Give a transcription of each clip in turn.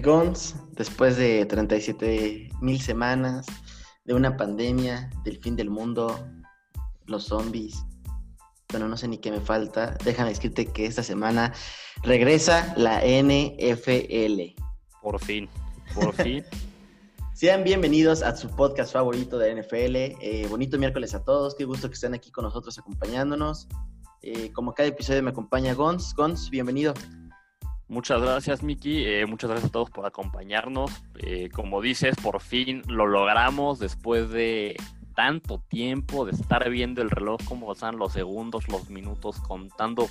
Gons, después de 37 mil semanas, de una pandemia, del fin del mundo, los zombies, bueno, no sé ni qué me falta, déjame decirte que esta semana regresa la NFL. Por fin, por fin. Sean bienvenidos a su podcast favorito de NFL. Eh, bonito miércoles a todos, qué gusto que estén aquí con nosotros acompañándonos. Eh, como cada episodio me acompaña Gons. Gons, bienvenido. Muchas gracias, Miki. Eh, muchas gracias a todos por acompañarnos. Eh, como dices, por fin lo logramos después de tanto tiempo de estar viendo el reloj, cómo pasan los segundos, los minutos, contando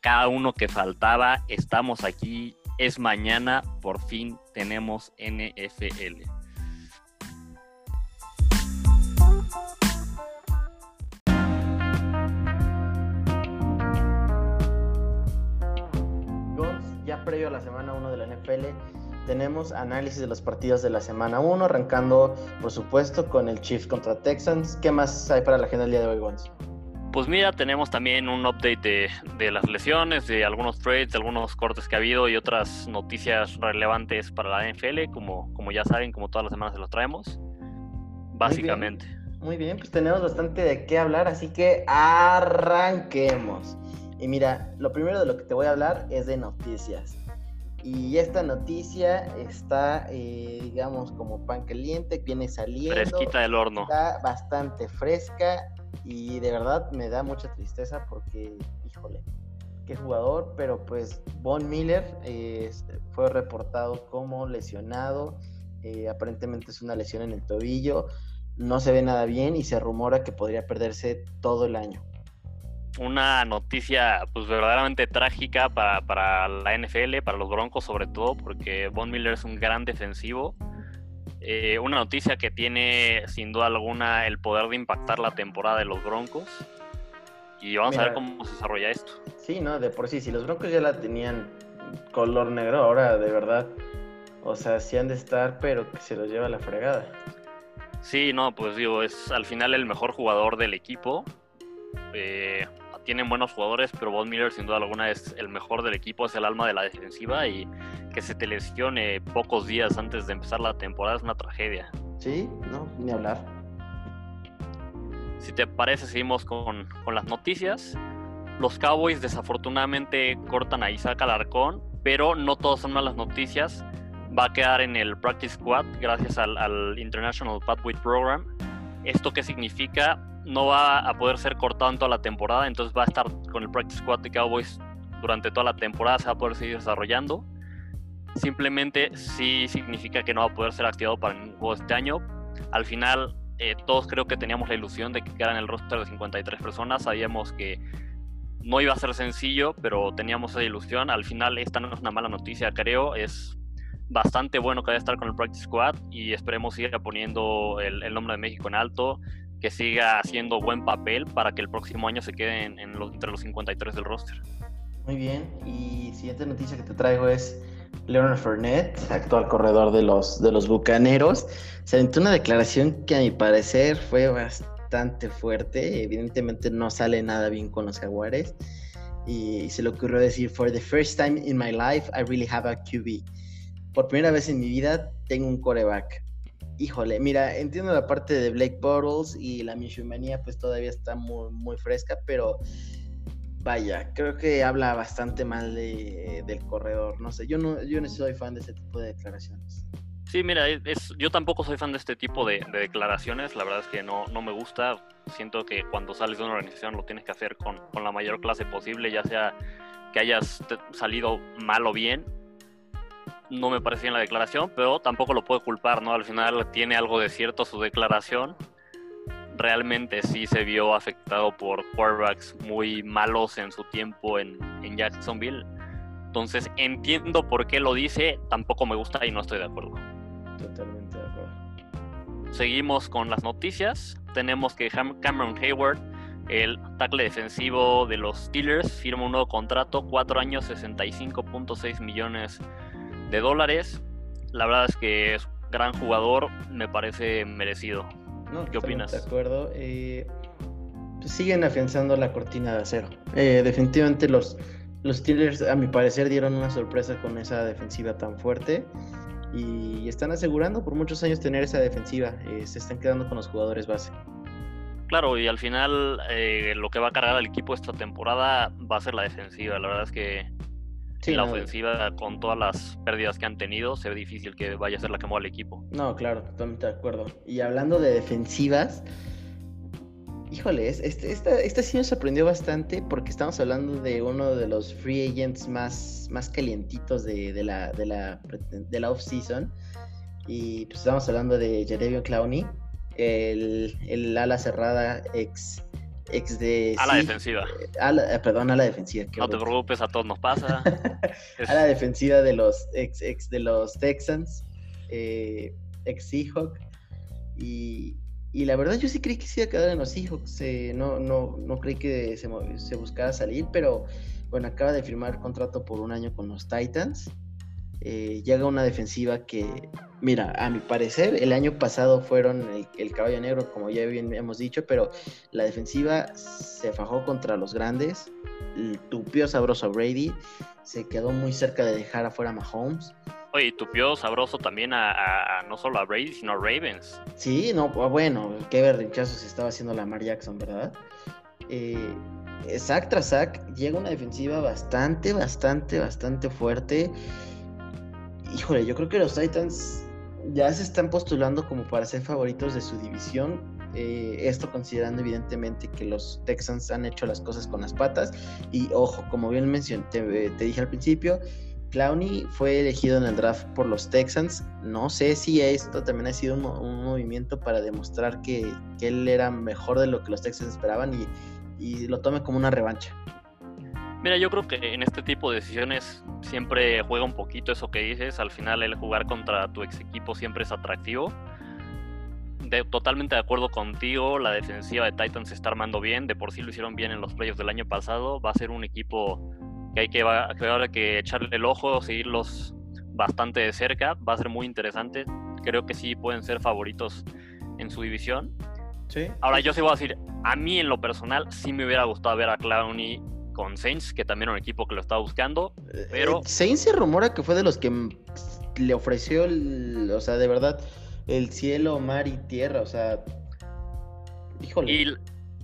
cada uno que faltaba. Estamos aquí, es mañana, por fin tenemos NFL. Previo a la semana 1 de la NFL, tenemos análisis de los partidos de la semana 1, arrancando, por supuesto, con el Chiefs contra Texans. ¿Qué más hay para la agenda del día de hoy, Gons? Pues mira, tenemos también un update de, las lesiones, de algunos trades, de algunos cortes que ha habido y otras noticias relevantes para la NFL, como, como ya saben, como todas las semanas se los traemos, básicamente. Muy bien, Muy bien, pues tenemos bastante de qué hablar, así que arranquemos. Y mira, lo primero de lo que te voy a hablar es de noticias. Y esta noticia está, eh, digamos, como pan caliente, viene saliendo. Fresquita del horno. Está bastante fresca y de verdad me da mucha tristeza porque, híjole, qué jugador, pero pues Von Miller eh, fue reportado como lesionado. Eh, aparentemente es una lesión en el tobillo. No se ve nada bien y se rumora que podría perderse todo el año una noticia pues verdaderamente trágica para, la NFL, para los Broncos sobre todo, porque Von Miller es un gran defensivo. Eh, una noticia que tiene sin duda alguna el poder de impactar la temporada de los Broncos. Y vamos a ver cómo se desarrolla esto. Sí, no, de por sí, si los Broncos ya la tenían color negro, ahora de verdad, o sea, sí han de estar, pero que se los lleva la fregada. Sí, no, pues digo, es al final el mejor jugador del equipo. Eh, tienen buenos jugadores, pero Von Miller sin duda alguna es el mejor del equipo, es el alma de la defensiva y que se te lesione pocos días antes de empezar la temporada es una tragedia. Sí, no, ni hablar. Si te parece, seguimos con, con las noticias. Los Cowboys desafortunadamente cortan a Isaac Alarcón, pero no todas son malas noticias. Va a quedar en el Practice Squad gracias al, al International Pathway Program. ¿Esto qué significa? No va a poder ser cortado en toda la temporada, entonces va a estar con el Practice Squad de Cowboys durante toda la temporada, se va a poder seguir desarrollando. Simplemente sí significa que no va a poder ser activado para ningún juego este año. Al final, eh, todos creo que teníamos la ilusión de que quedara en el roster de 53 personas. Sabíamos que no iba a ser sencillo, pero teníamos esa ilusión. Al final, esta no es una mala noticia, creo. Es bastante bueno que vaya a estar con el Practice Squad y esperemos siga poniendo el nombre de México en alto que siga haciendo buen papel para que el próximo año se quede en, entre los 53 del roster. Muy bien, y siguiente noticia que te traigo es Leonard Fournette, actual corredor de los, de los Bucaneros, se aventó una declaración que a mi parecer fue bastante fuerte, evidentemente no sale nada bien con los jaguares, y se le ocurrió decir, for the first time in my life, I really have a QB. Por primera vez en mi vida tengo un coreback híjole, mira, entiendo la parte de Blake Bottles y la Manía pues todavía está muy, muy fresca, pero vaya, creo que habla bastante mal del corredor. No sé, yo no, yo no soy fan de ese tipo de declaraciones. Sí, mira, es, yo tampoco soy fan de este tipo de, declaraciones. La verdad es que no, no me gusta. Siento que cuando sales de una organización lo tienes que hacer con, con la mayor clase posible, ya sea que hayas salido mal o bien no me parecía en la declaración, pero tampoco lo puedo culpar, ¿no? Al final tiene algo de cierto su declaración. Realmente sí se vio afectado por quarterbacks muy malos en su tiempo en, en Jacksonville. Entonces entiendo por qué lo dice, tampoco me gusta y no estoy de acuerdo. Totalmente de acuerdo. Seguimos con las noticias. Tenemos que Cameron Hayward, el tackle defensivo de los Steelers, firma un nuevo contrato, cuatro años, 65.6 millones de dólares. La verdad es que es gran jugador, me parece merecido. ¿Qué opinas? De acuerdo. Eh, pues siguen afianzando la cortina de acero. Eh, definitivamente los, los Steelers, a mi parecer, dieron una sorpresa con esa defensiva tan fuerte. y están asegurando por muchos años tener esa defensiva. Eh, se están quedando con los jugadores base. Claro, y al final lo que va a cargar al equipo esta temporada va a ser la defensiva. La verdad es que la ofensiva, con todas las pérdidas que han tenido, se ve difícil que vaya a ser la que mueva al equipo. No, claro, totalmente de acuerdo. Y hablando de defensivas, híjole, este, esta, esta sí nos sorprendió bastante porque estamos hablando de uno de los free agents más, más calientitos de, la, de la, de la off-season. Y pues estamos hablando de Jadevion Clowney el, el ala cerrada ex, ex de... A la defensiva. Eh, perdón, a la defensiva. No te preocupes, a todos nos pasa. A la defensiva de los ex, ex de los Texans, eh, ex Seahawk. Y, y, la verdad yo sí creí que se iba a quedar en los Seahawks. Eh, no, no, no creí que se, se buscara salir, pero bueno, acaba de firmar contrato por un año con los Titans. Eh, llega una defensiva que, mira, a mi parecer, el año pasado fueron el, caballo negro, como ya bien hemos dicho, pero la defensiva se fajó contra los grandes, tupió sabroso Brady, se quedó muy cerca de dejar afuera a Mahomes. Oye, tupió sabroso también a, no solo a Brady, sino a Ravens. Sí, no, pues, bueno, qué berrinchazo se estaba haciendo la Mar Jackson, ¿verdad? Eh, sack tras sack, llega una defensiva bastante, bastante, bastante fuerte híjole, yo creo que los Titans ya se están postulando como para ser favoritos de su división. Eh, esto considerando evidentemente que los Texans han hecho las cosas con las patas. Y ojo, como bien mencioné, te, dije al principio, Clowney fue elegido en el draft por los Texans. No sé si esto también ha sido un, movimiento para demostrar que, él era mejor de lo que los Texans esperaban y, y lo tome como una revancha. Mira, yo creo que en este tipo de decisiones siempre juega un poquito eso que dices. Al final el jugar contra tu ex equipo siempre es atractivo. De, totalmente de acuerdo contigo, la defensiva de Titans se está armando bien. De por sí lo hicieron bien en los playoffs del año pasado. Va a ser un equipo que hay que, que, que echarle el ojo, seguirlos bastante de cerca. Va a ser muy interesante. Creo que sí pueden ser favoritos en su división. Sí. Ahora yo sí voy a decir, a mí en lo personal sí me hubiera gustado ver a Clowney con Saints, que también era un equipo que lo estaba buscando, eh, pero... Eh, Saints se rumora que fue de los que le ofreció, o sea, de verdad, el cielo, mar y tierra, o sea... Híjole. Y,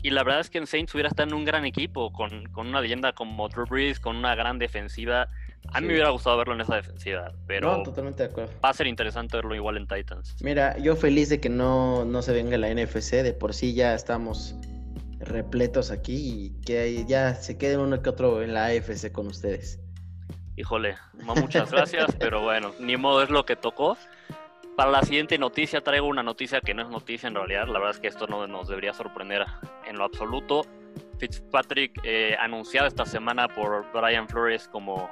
y la verdad es que en Saints hubiera estado en un gran equipo, con, con una leyenda como Drew Brees, con una gran defensiva. A mí me hubiera gustado verlo en esa defensiva, pero no, totalmente de acuerdo. va a ser interesante verlo igual en Titans. Mira, yo feliz de que no, no se venga la NFC, de por sí ya estamos repletos aquí y que ya se quede uno que otro en la AFC con ustedes. Híjole, muchas gracias, pero bueno, ni modo es lo que tocó. Para la siguiente noticia traigo una noticia que no es noticia en realidad, la verdad es que esto no nos debería sorprender en lo absoluto. Fitzpatrick eh, anunciado esta semana por Brian Flores como,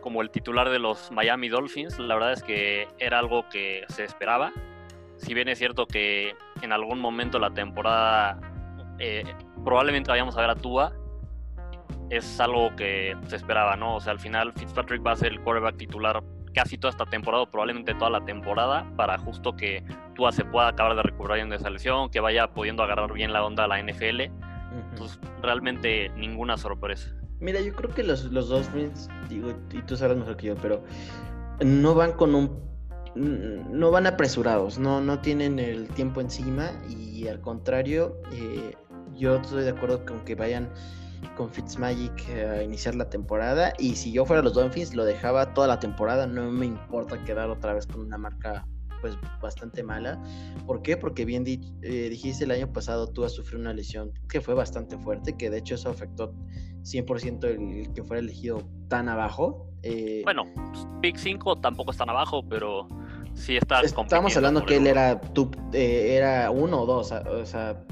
como el titular de los Miami Dolphins, la verdad es que era algo que se esperaba. Si bien es cierto que en algún momento la temporada eh, probablemente vayamos a ver a Tua, es algo que se esperaba, ¿no? O sea, al final Fitzpatrick va a ser el quarterback titular casi toda esta temporada, probablemente toda la temporada, para justo que Tua se pueda acabar de recuperar en esa lesión, que vaya pudiendo agarrar bien la onda a la NFL. Entonces, realmente ninguna sorpresa. Mira, yo creo que los, los Dolphins, digo, y tú sabes mejor que yo, pero no van con un no van apresurados, no, no tienen el tiempo encima y al contrario, eh, yo estoy de acuerdo con que vayan con Fitzmagic a iniciar la temporada. Y si yo fuera los Dolphins, lo dejaba toda la temporada. No me importa quedar otra vez con una marca pues bastante mala. ¿Por qué? Porque bien eh, dijiste el año pasado tú has sufrido una lesión que fue bastante fuerte, que de hecho eso afectó 100% el, que fuera elegido tan abajo. Eh, bueno, Big 5 tampoco es tan abajo, pero sí está Estamos hablando que él era, tú, eh, era uno o dos, o sea,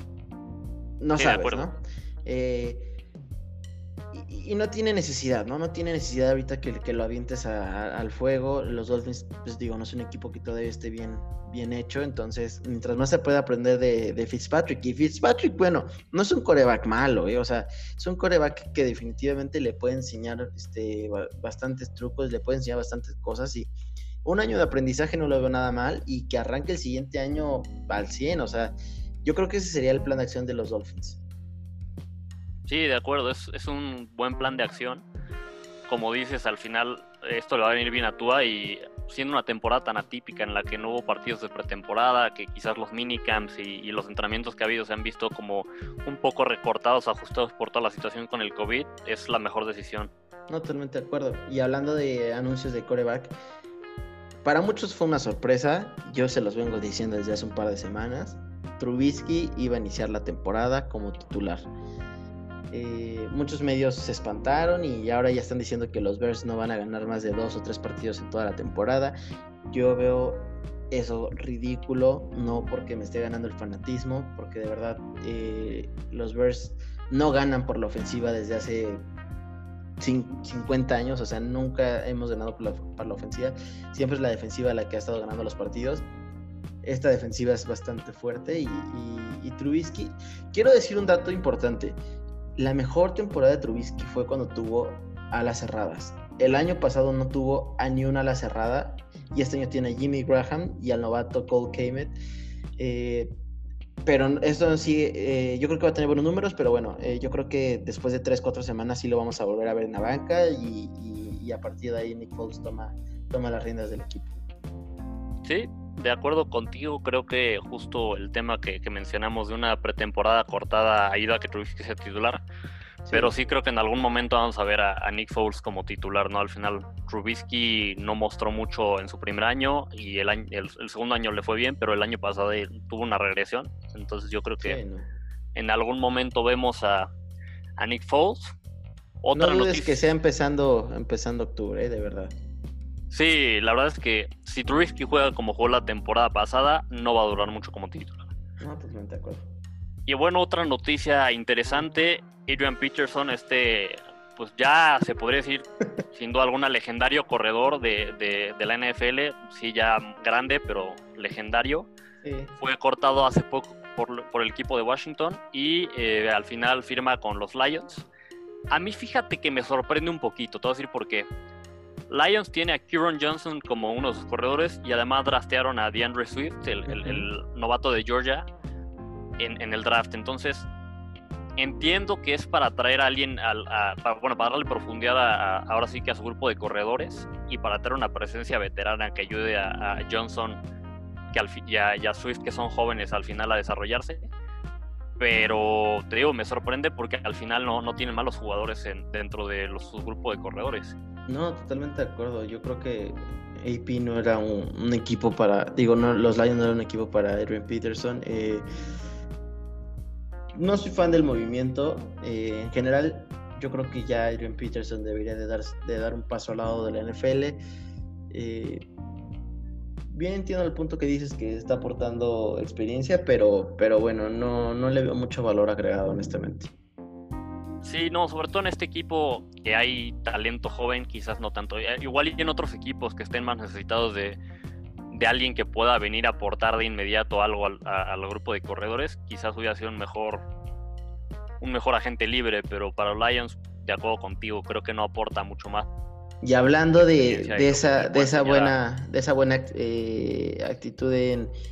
no sabes, ¿no? Eh, y, no tiene necesidad, ¿no? No tiene necesidad ahorita que, que lo avientes al fuego. Los Dolphins, pues digo, no es un equipo que todavía esté bien, bien hecho. Entonces, mientras más se puede aprender de, Fitzpatrick. Y Fitzpatrick, bueno, no es un coreback malo, ¿eh? O sea, es un coreback que definitivamente le puede enseñar este, bastantes trucos, le puede enseñar bastantes cosas. Y un año de aprendizaje no lo veo nada mal. Y que arranque el siguiente año al 100, o sea yo creo que ese sería el plan de acción de los Dolphins. Sí, de acuerdo, es, un buen plan de acción. Como dices, al final esto le va a venir bien a Tua y siendo una temporada tan atípica en la que no hubo partidos de pretemporada, que quizás los minicamps y, y los entrenamientos que ha habido se han visto como un poco recortados, ajustados por toda la situación con el COVID, es la mejor decisión. No, totalmente de acuerdo. Y hablando de anuncios de coreback, para muchos fue una sorpresa, yo se los vengo diciendo desde hace un par de semanas. Trubisky iba a iniciar la temporada como titular. Eh, muchos medios se espantaron y ahora ya están diciendo que los Bears no van a ganar más de dos o tres partidos en toda la temporada. Yo veo eso ridículo, no porque me esté ganando el fanatismo, porque de verdad eh, los Bears no ganan por la ofensiva desde hace 50 años, o sea, nunca hemos ganado por la, ofensiva, siempre es la defensiva la que ha estado ganando los partidos. Esta defensiva es bastante fuerte y, y Trubisky, quiero decir un dato importante, la mejor temporada de Trubisky fue cuando tuvo alas cerradas. El año pasado no tuvo a ni una ala cerrada y este año tiene a Jimmy Graham y al novato Cole Kamet. Eh, pero esto sí, eh, yo creo que va a tener buenos números, pero bueno, eh, yo creo que después de 3, 4 semanas sí lo vamos a volver a ver en la banca y, a partir de ahí Nick Foles toma, toma las riendas del equipo. Sí, de acuerdo contigo, creo que justo el tema que, mencionamos de una pretemporada cortada ha ido a que Trubisky sea titular. Pero sí creo que en algún momento vamos a ver a, Nick Foles como titular, ¿no? Al final Trubisky no mostró mucho en su primer año y el, el, segundo año le fue bien, pero el año pasado tuvo una regresión. Entonces yo creo que en algún momento vemos a, Nick Foles. Otra no dudes que sea empezando, empezando octubre, ¿eh? de verdad. Sí, la verdad es que si Trubisky juega como jugó la temporada pasada, no va a durar mucho como titular. No, totalmente de acuerdo. Y bueno, otra noticia interesante, Adrian Peterson, este, pues ya se podría decir, siendo alguna legendario corredor de, la NFL, sí ya grande, pero legendario, fue cortado hace poco por, el equipo de Washington y eh, al final firma con los Lions. A mí fíjate que me sorprende un poquito, te voy a decir por qué. Lions tiene a Kieron Johnson como uno de sus corredores y además draftearon a DeAndre Swift, el, novato de Georgia, en, el draft. Entonces, entiendo que es para traer a alguien, para, bueno, para darle profundidad ahora sí que a su grupo de corredores y para tener una presencia veterana que ayude a, Johnson que al, y, a, Swift, que son jóvenes, al final a desarrollarse. Pero te digo, me sorprende porque al final no, no tienen malos jugadores dentro de los, su grupo de corredores. No, totalmente de acuerdo. Yo creo que AP no era un, equipo para. Digo, no, los Lions no eran un equipo para Adrian Peterson. Eh, no soy fan del movimiento. Eh, en general, yo creo que ya Adrian Peterson debería de dar, de dar un paso al lado de la NFL. Eh, bien entiendo el punto que dices que está aportando experiencia, pero, pero bueno, no, no le veo mucho valor agregado, honestamente. Sí, no, sobre todo en este equipo que hay talento joven, quizás no tanto. Eh, igual y en otros equipos que estén más necesitados de, alguien que pueda venir a aportar de inmediato algo al, grupo de corredores, quizás hubiera sido un mejor, un mejor agente libre, pero para los Lions, de acuerdo contigo, creo que no aporta mucho más. Y hablando de, esa, de esa buena, de esa buena eh, actitud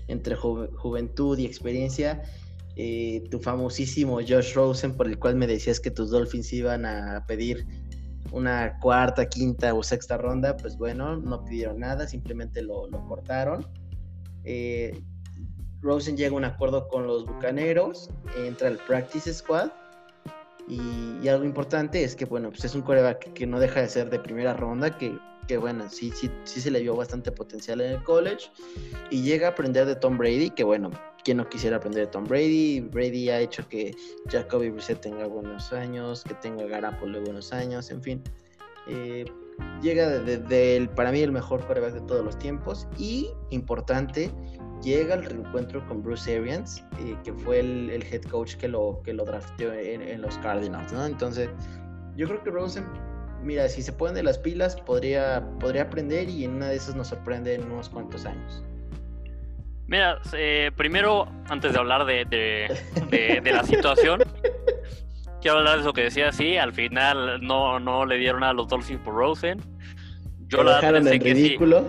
entre juventud y experiencia, eh, tu famosísimo Josh Rosen, por el cual me decías que tus Dolphins iban a pedir una cuarta, quinta o sexta ronda, pues bueno, no pidieron nada, simplemente lo, cortaron. Eh, Rosen llega a un acuerdo con los Bucaneros, entra al Practice Squad. Y, algo importante es que, bueno, pues es un coreback que, no deja de ser de primera ronda, que, que, bueno, sí, sí, sí se le vio bastante potencial en el college. Y llega a aprender de Tom Brady, que bueno, ¿Quién no quisiera aprender de Tom Brady? Brady ha hecho que Jacoby Brissett tenga buenos años, que tenga Garapolo buenos años, en fin. Eh, llega desde el, para mí el mejor quarterback de todos los tiempos y importante llega al reencuentro con Bruce Arians eh, que fue el, head coach que lo que lo drafteó en, los Cardinals ¿no? entonces yo creo que Rosen mira si se ponen de las pilas podría podría aprender y en una de esas nos sorprende en unos cuantos años Mira, eh, primero, antes de hablar de, de, la situación, quiero hablar de eso que decía, sí, al final no, no le dieron a los Dolphins por Rosen. Yo ¿Me dejaron en ridículo?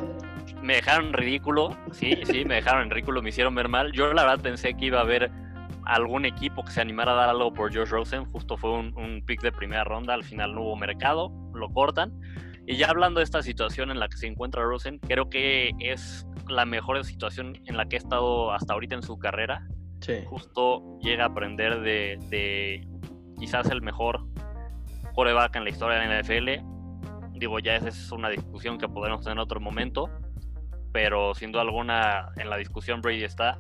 me dejaron ridículo, sí, sí, me dejaron en ridículo, me hicieron ver mal. Yo la verdad pensé que iba a haber algún equipo que se animara a dar algo por Josh Rosen, justo fue un, un pick de primera ronda, al final no hubo mercado, lo cortan. Y ya hablando de esta situación en la que se encuentra Rosen, creo que es la mejor situación en la que ha estado hasta ahorita en su carrera. Sí. Justo llega a aprender de, de quizás el mejor coreback en la historia de la NFL. Digo, ya esa es una discusión que podremos tener en otro momento, pero sin duda alguna en la discusión Brady está.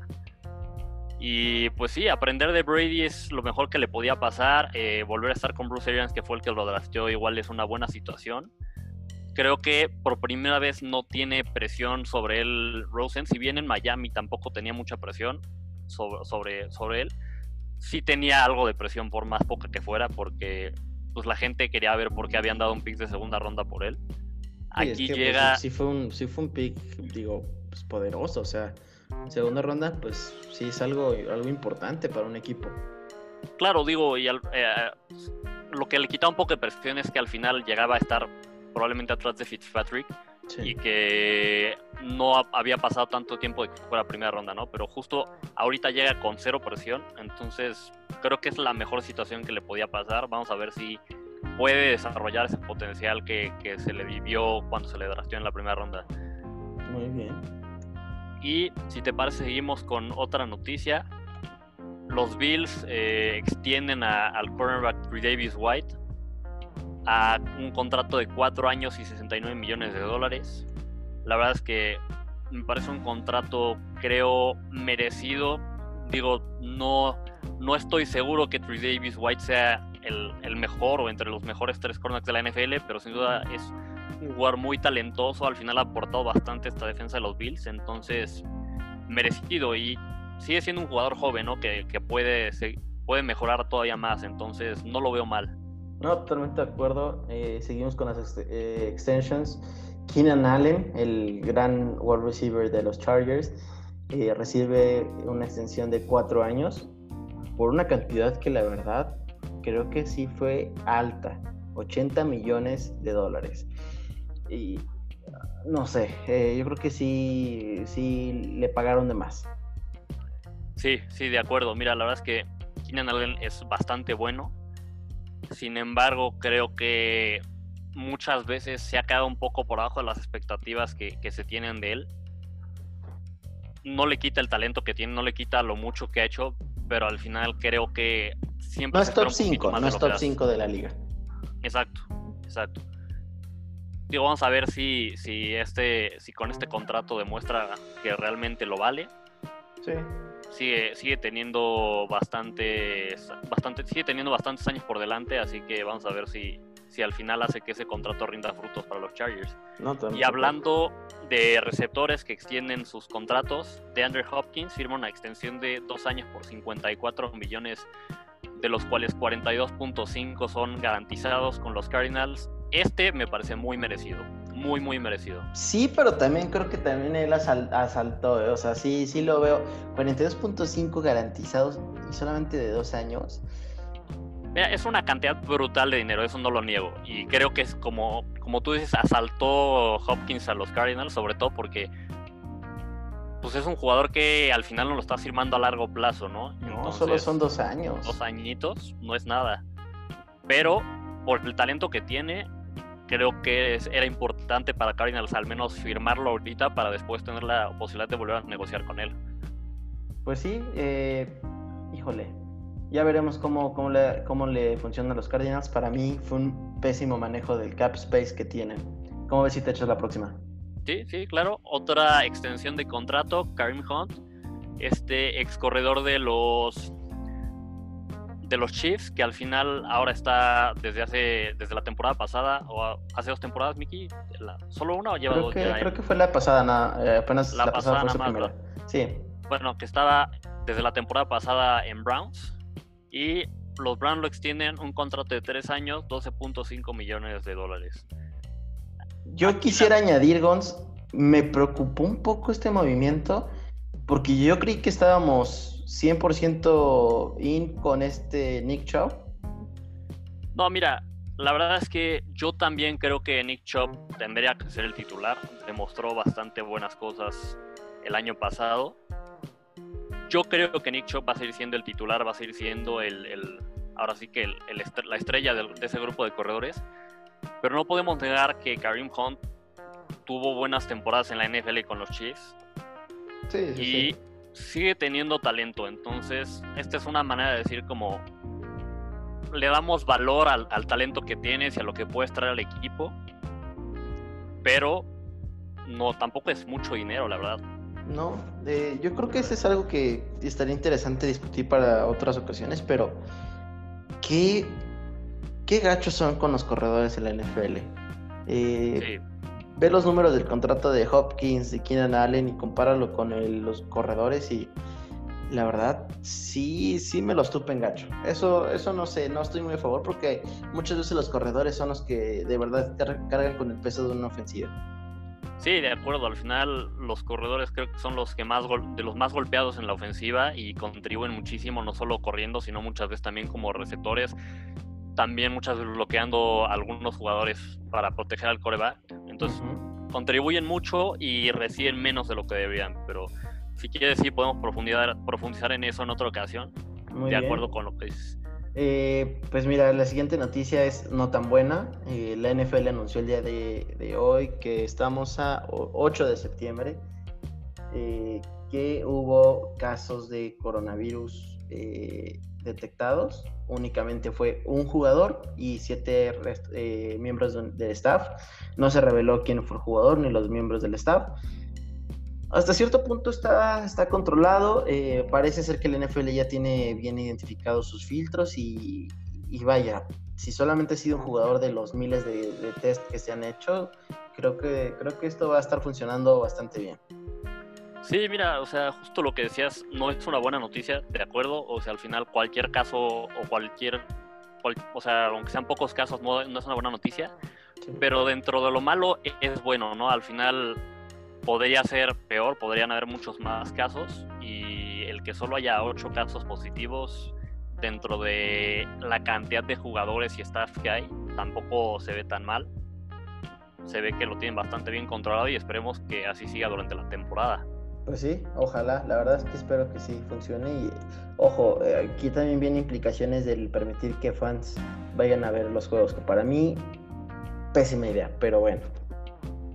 Y pues sí, aprender de Brady es lo mejor que le podía pasar. Eh, volver a estar con Bruce Arians, que fue el que lo drafteó, igual es una buena situación. Creo que por primera vez no tiene presión sobre él Rosen. Si bien en Miami tampoco tenía mucha presión sobre, sobre, sobre él, sí tenía algo de presión por más poca que fuera, porque pues la gente quería ver por qué habían dado un pick de segunda ronda por él. Aquí pues, llega. sí, fue un, sí fue un pick, digo, pues, poderoso. O sea, segunda ronda, pues sí es algo, algo importante para un equipo. Claro, digo, y al- eh, lo que le quita un poco de presión es que al final llegaba a estar probablemente atrás de Fitzpatrick Sí. y que no ha- había pasado tanto tiempo de que fuera primera ronda, ¿no? Pero justo ahorita llega con cero presión, entonces creo que es la mejor situación que le podía pasar. Vamos a ver si puede desarrollar ese potencial que, que se le vivió cuando se le drafteó en la primera ronda. Muy bien. Y si te parece, seguimos con otra noticia. Los Bills eh, extienden a- al cornerback Davis White a un contrato de 4 años y 69 millones de dólares. La verdad es que me parece un contrato, creo, merecido. Digo, no, no estoy seguro que Trey Davis White sea el, el mejor o entre los mejores tres cornerbacks de la NFL, pero sin duda es jugador muy talentoso. Al final ha aportado bastante esta defensa de los Bills, entonces merecido. Y sigue siendo un jugador joven, ¿no? Que, que puede, se- puede mejorar todavía más, entonces no lo veo mal. No, totalmente de acuerdo. Eh, seguimos con las ex- eh, extensions. Keenan Allen, el gran wide receiver de los Chargers, eh, recibe una extensión de cuatro años por una cantidad que la verdad creo que sí fue alta, 80 millones de dólares. Y no sé, eh, yo creo que sí, sí le pagaron de más. Sí, sí, de acuerdo. Mira, la verdad es que Keenan Allen es bastante bueno. Sin embargo, creo que muchas veces se ha quedado un poco por abajo de las expectativas que, que se tienen de él. No le quita el talento que tiene, no le quita lo mucho que ha hecho, pero al final creo que siempre No es top espera un poquito 5, más no es top hace. 5 de la liga. Exacto, exacto. Digo, vamos a ver si, si, este, si con este contrato demuestra que realmente lo vale. Sí. Sigue, sigue teniendo bastantes, bastante, sigue teniendo bastantes años por delante, así que vamos a ver si, si al final hace que ese contrato rinda frutos para los Chargers. No, Y hablando de receptores que extienden sus contratos, DeAndre Hopkins firma una extensión de dos años por 54 millones, de los cuales 42.5 son garantizados con los Cardinals. Este me parece muy merecido, muy, muy merecido. Sí, pero también creo que también él asal- asaltó, ¿eh? o sea, sí, sí lo veo. 42.5 garantizados y solamente de dos años. Mira, es una cantidad brutal de dinero, eso no lo niego. Y creo que es como, como tú dices, asaltó Hopkins a los Cardinals, sobre todo porque pues es un jugador que al final no lo está firmando a largo plazo, ¿no? No, solo son dos años. dos añitos, no es nada. Pero por el talento que tiene, creo que es- era importante para Cardinals al menos firmarlo ahorita para después tener la posibilidad de volver a negociar con él. Pues sí, eh, híjole. Ya veremos cómo, cómo, le, cómo le funcionan a los Cardinals. Para mí fue un pésimo manejo del cap space que tienen. ¿Cómo ves si te echas la próxima? Sí, sí, claro. Otra extensión de contrato, Karim Hunt, este ex corredor de los de los Chiefs, que al final ahora está desde hace desde la temporada pasada o hace dos temporadas, Miki, solo una o lleva Creo dos que, ya? creo que fue la pasada, na- eh, apenas La la, pasada, pasada fue su nada más. Sí, Bueno, que estaba desde la temporada pasada en Browns y los Browns lo extienden un contrato de tres años, 12.5 millones de dólares. Yo quisiera añadir, Gons, me preocupó un poco este movimiento porque yo creí que estábamos 100% in con este Nick Chubb. No, mira, la verdad es que yo también creo que Nick Chubb tendría que ser el titular. Demostró bastante buenas cosas el año pasado. Yo creo que Nick Chubb va a seguir siendo el titular, va a seguir siendo el, el- ahora sí que el- el est- la estrella de ese grupo de corredores. pero no podemos negar que Karim Hunt tuvo buenas temporadas en la NFL con los Chiefs. Sí, sí, y sí. Sigue teniendo talento. Entonces, esta es una manera de decir como le damos valor al, al talento que tienes y a lo que puedes traer al equipo. Pero no, tampoco es mucho dinero, la verdad. No, eh, yo creo que eso es algo que estaría interesante discutir para otras ocasiones, pero ¿qué, qué gachos son con los corredores en la NFL? Eh, Sí. Ve los números del contrato de Hopkins, de Keenan Allen y compáralo con los corredores y la verdad sí, sí me los tupen gacho. Eso, eso no sé, no estoy muy a favor porque muchas veces los corredores son los que de verdad car- cargan con el peso de una ofensiva. Sí, de acuerdo. Al final, los corredores creo que son los que más de los más golpeados en la ofensiva y contribuyen muchísimo, no solo corriendo, sino muchas veces también como receptores. También muchas veces bloqueando a algunos jugadores para proteger al coreback. Entonces, contribuyen mucho y reciben menos de lo que deberían. Pero si quieres, sí podemos profundizar, profundizar en eso en otra ocasión. Muy de bien. acuerdo con lo que dices. Eh, pues mira, la siguiente noticia es no tan buena. Eh, la NFL anunció el día de, de hoy que estamos a o- 8 de septiembre, eh, que hubo casos de coronavirus eh, detectados. Únicamente fue un jugador y siete eh, miembros de- del staff. No se reveló quién fue el jugador ni los miembros del staff. Hasta cierto punto está, está controlado. eh, parece ser que el NFL ya tiene bien identificados sus filtros y, y vaya, si solamente ha sido un jugador de los miles de, de test que se han hecho, creo que, creo que esto va a estar funcionando bastante bien. Sí, mira, o sea, justo lo que decías, no es una buena noticia, de acuerdo. O sea, al final cualquier caso o cualquier, cual- o sea, aunque sean pocos casos, no, no es una buena noticia. Sí. Pero dentro de lo malo es bueno, ¿no? Al final podría ser peor, podrían haber muchos más casos y el que solo haya ocho casos positivos dentro de la cantidad de jugadores y staff que hay, tampoco se ve tan mal. Se ve que lo tienen bastante bien controlado y esperemos que así siga durante la temporada. Pues sí, ojalá, la verdad es que espero que sí funcione y ojo, eh, aquí también vienen implicaciones del permitir que fans vayan a ver los juegos, que para mí pésima idea, pero bueno.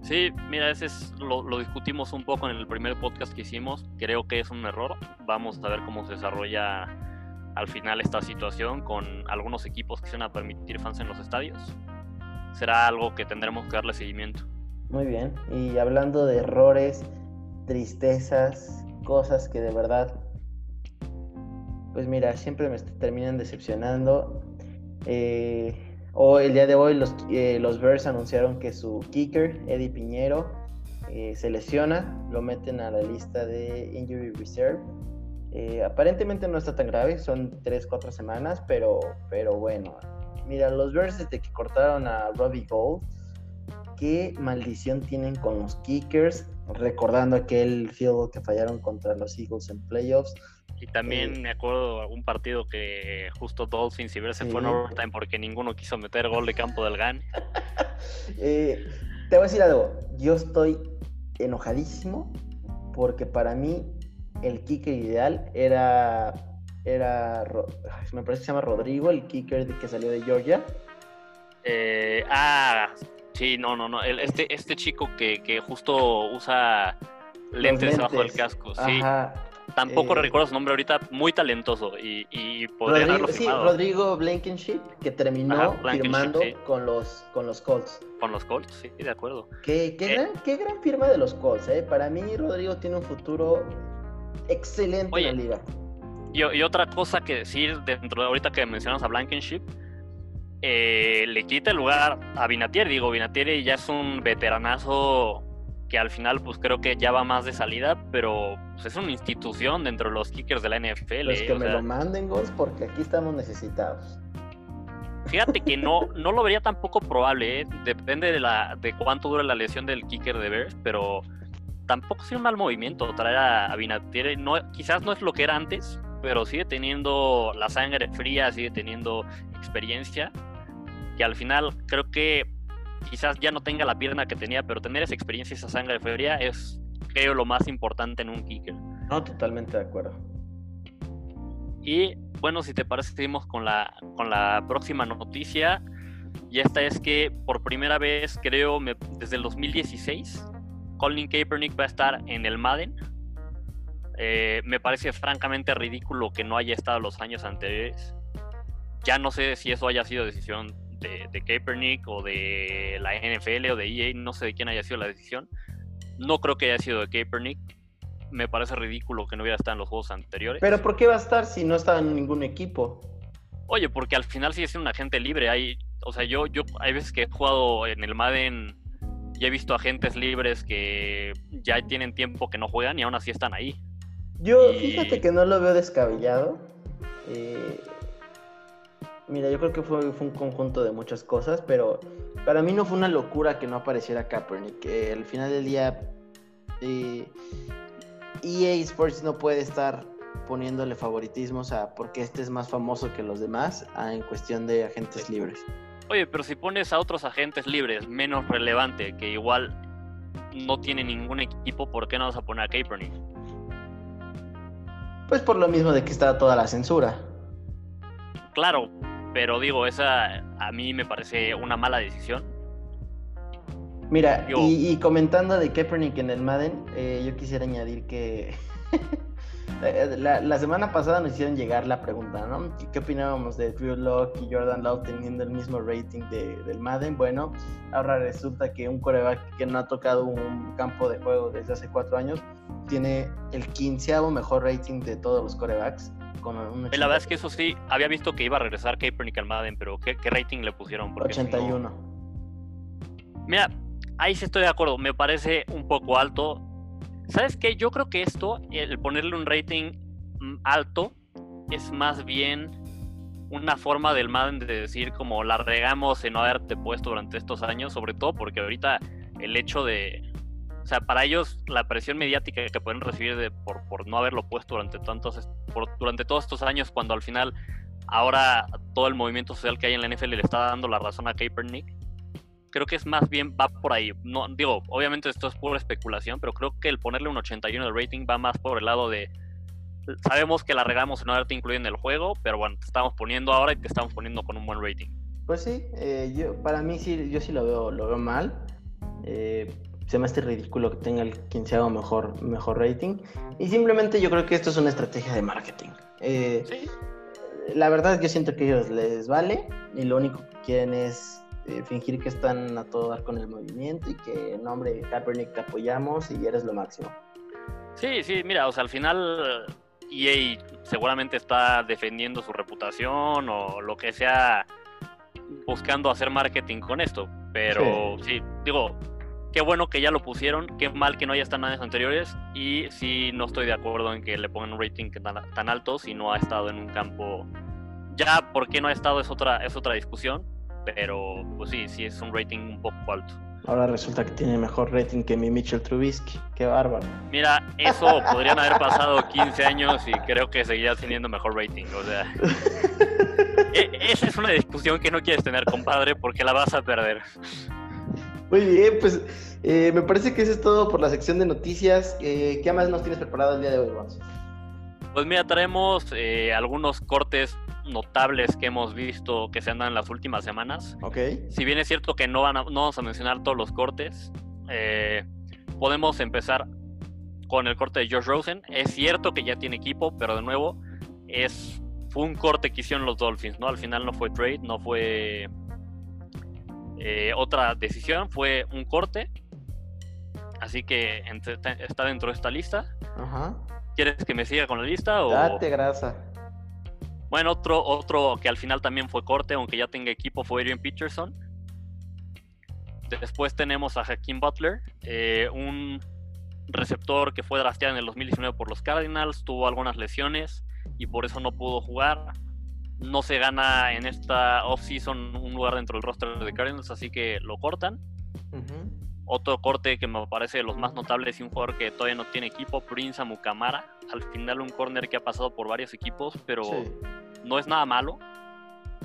Sí, mira, ese es lo, lo discutimos un poco en el primer podcast que hicimos. Creo que es un error. Vamos a ver cómo se desarrolla al final esta situación con algunos equipos que se van a permitir fans en los estadios. Será algo que tendremos que darle seguimiento. Muy bien, y hablando de errores, tristezas, cosas que de verdad, pues mira, siempre me terminan decepcionando. Eh, hoy, el día de hoy los, eh, los Bears anunciaron que su kicker, Eddie Piñero, eh, se lesiona, lo meten a la lista de Injury Reserve. Eh, aparentemente no está tan grave, son 3-4 semanas, pero, pero bueno. Mira, los Bears desde que cortaron a Robbie Gold, qué maldición tienen con los kickers, recordando aquel field goal que fallaron contra los Eagles en playoffs. Y también Eh. me acuerdo de algún partido que justo Dolphins y se Sí. fueron overtime porque ninguno quiso meter gol de campo del GAN. Eh, te voy a decir algo, yo estoy enojadísimo porque para mí el kicker ideal era, era me parece que se llama Rodrigo, el kicker que salió de Georgia. Eh, ah, sí, no, no, no. el- este, este chico que, que justo usa lentes, debajo del lentes. casco. Sí, Ajá. tampoco eh, recuerdo su nombre ahorita. Muy talentoso y, y podría Rodrigo, sí, Rodrigo Blankenship, que terminó Ajá, firmando sí. con, los, con los Colts. con los Colts. Sí, de acuerdo. Qué, qué Eh. gran, qué gran firma de los Colts, ¿eh? Para mí, Rodrigo tiene un futuro excelente Oye, en la liga. Y, y otra cosa que decir dentro de ahorita que mencionas a Blankenship, eh, le quita el lugar a Binatier. Digo, Binatier ya es un veteranazo que al final pues creo que ya va más de salida, pero pues, es una institución dentro de los kickers de la NFL. Pues eh, que me sea, lo manden, Gols, porque aquí estamos necesitados. Fíjate que no, no lo vería tampoco probable, ¿eh? depende de, la, de cuánto dure la lesión del kicker de Bears, pero tampoco es un mal movimiento traer a, a. No, quizás no es lo que era antes, pero sigue teniendo la sangre fría, sigue teniendo experiencia, que al final creo que quizás ya no tenga la pierna que tenía, pero tener esa experiencia, esa sangre fría es creo lo más importante en un kicker. No, totalmente de acuerdo. Y bueno, si te parece, seguimos con la, con la próxima noticia. Y esta es que por primera vez, creo, desde el 2016, Colin Kaepernick va a estar en el Madden. Eh, me parece francamente ridículo que no haya estado los años anteriores. Ya no sé si eso haya sido decisión de, de Kaepernick o de la NFL o de EA, no sé de quién haya sido la decisión. No creo que haya sido de Kaepernick. Me parece ridículo que no hubiera estado en los juegos anteriores. Pero ¿por qué va a estar si no está en ningún equipo? Oye, porque al final sí es un agente libre. Hay, o sea, yo, yo hay veces que he jugado en el Madden y he visto agentes libres que ya tienen tiempo que no juegan y aún así están ahí. Yo, fíjate que no lo veo descabellado. Eh, Mira, yo creo que fue, un conjunto de muchas cosas, pero para mí no fue una locura que no apareciera Kaepernick. Que al final del día, EA eh, e Sports no puede estar poniéndole favoritismos a porque este es más famoso que los demás en cuestión de agentes libres. Oye, pero si pones a otros agentes libres menos relevante, que igual no tiene ningún equipo, ¿por qué no vas a poner a Kaepernick? Pues por lo mismo de que está toda la censura. Claro, pero digo, esa a mí me parece una mala decisión. Mira, y, comentando de Kaepernick en el Madden, eh, yo quisiera añadir que la, semana pasada nos hicieron llegar la pregunta, ¿no? ¿Qué, opinábamos de Drew Locke y Jordan Love teniendo el mismo rating del Madden? Bueno, ahora resulta que un coreback que no ha tocado un campo de juego desde hace cuatro años tiene el quinceavo mejor rating de todos los corebacks la verdad es que eso sí, había visto que iba a regresar Kaepernick al Madden, pero ¿qué, rating le pusieron? 81. Mira, ahí sí estoy de acuerdo, me parece un poco alto. ¿Sabes qué? Yo creo que esto, el ponerle un rating mm, alto, es más bien una forma del Madden de decir como la regamos en no haberte puesto durante estos años, sobre todo porque ahorita el hecho de, sea, para ellos la presión mediática que pueden recibir de, por, por no haberlo puesto durante, tantos, durante todos estos años, cuando al final ahora todo el movimiento social que hay en la NFL le está dando la razón a Kaepernick, creo que es más bien va por ahí. No, digo, obviamente esto es pura especulación, pero creo que el ponerle un 81 de rating va más por el lado de sabemos que la regamos en no haberte incluido en el juego, pero bueno, te estamos poniendo ahora y te estamos poniendo con un buen rating. Pues sí, eh, yo, para mí sí, yo sí lo veo, lo veo mal. Eh, se me hace ridículo que tenga el quinceavo mejor, mejor rating. Y simplemente yo creo que esto es una estrategia de marketing. Eh, la verdad yo siento que a ellos les vale y lo único que quieren es eh, fingir que están a todo dar con el movimiento y que en nombre de Kaepernick te apoyamos y eres lo máximo. Sí, sí, mira, o sea, al final EA seguramente está defendiendo su reputación o lo que sea buscando hacer marketing con esto. Pero sí digo, qué bueno que ya lo pusieron, qué mal que no haya estado en años anteriores y sí no estoy de acuerdo en que le pongan un rating tan, alto si no ha estado en un campo. Ya por qué no ha estado es otra, es otra discusión, pero pues sí, sí es un rating un poco alto. Ahora resulta que tiene mejor rating que mi Mitchell Trubisky. Qué bárbaro. Mira, eso podrían haber pasado 15 años y creo que seguiría teniendo mejor rating. O sea, e, esa es una discusión que no quieres tener, compadre, porque la vas a perder. Muy bien, pues eh, me parece que eso es todo por la sección de noticias. Eh, ¿Qué más nos tienes preparado el día de hoy, Pues mira, traemos eh, algunos cortes notables que hemos visto que se andan en las últimas semanas. Ok. Si bien es cierto que no, van no vamos a mencionar todos los cortes, podemos empezar con el corte de Josh Rosen. Es cierto que ya tiene equipo, pero de nuevo, es, fue un corte que hicieron los Dolphins, ¿no? Al final no fue trade, no fue eh, otra decisión fue un corte. Así que está dentro de esta lista. ¿Quieres que me siga con la lista? O... Date grasa. Bueno, otro, otro que al final también fue corte, aunque ya tenga equipo, fue Adrian Peterson. Después tenemos a Hakeem Butler, eh, un receptor que fue drafteado en el 2019 por los Cardinals, tuvo algunas lesiones y por eso no pudo jugar no se gana en esta off-season un lugar dentro del roster de Cardinals, así que lo cortan. Otro corte que me parece de los más notables y un jugador que todavía no tiene equipo, Prince Amukamara. Al final un corner que ha pasado por varios equipos, pero no es nada malo.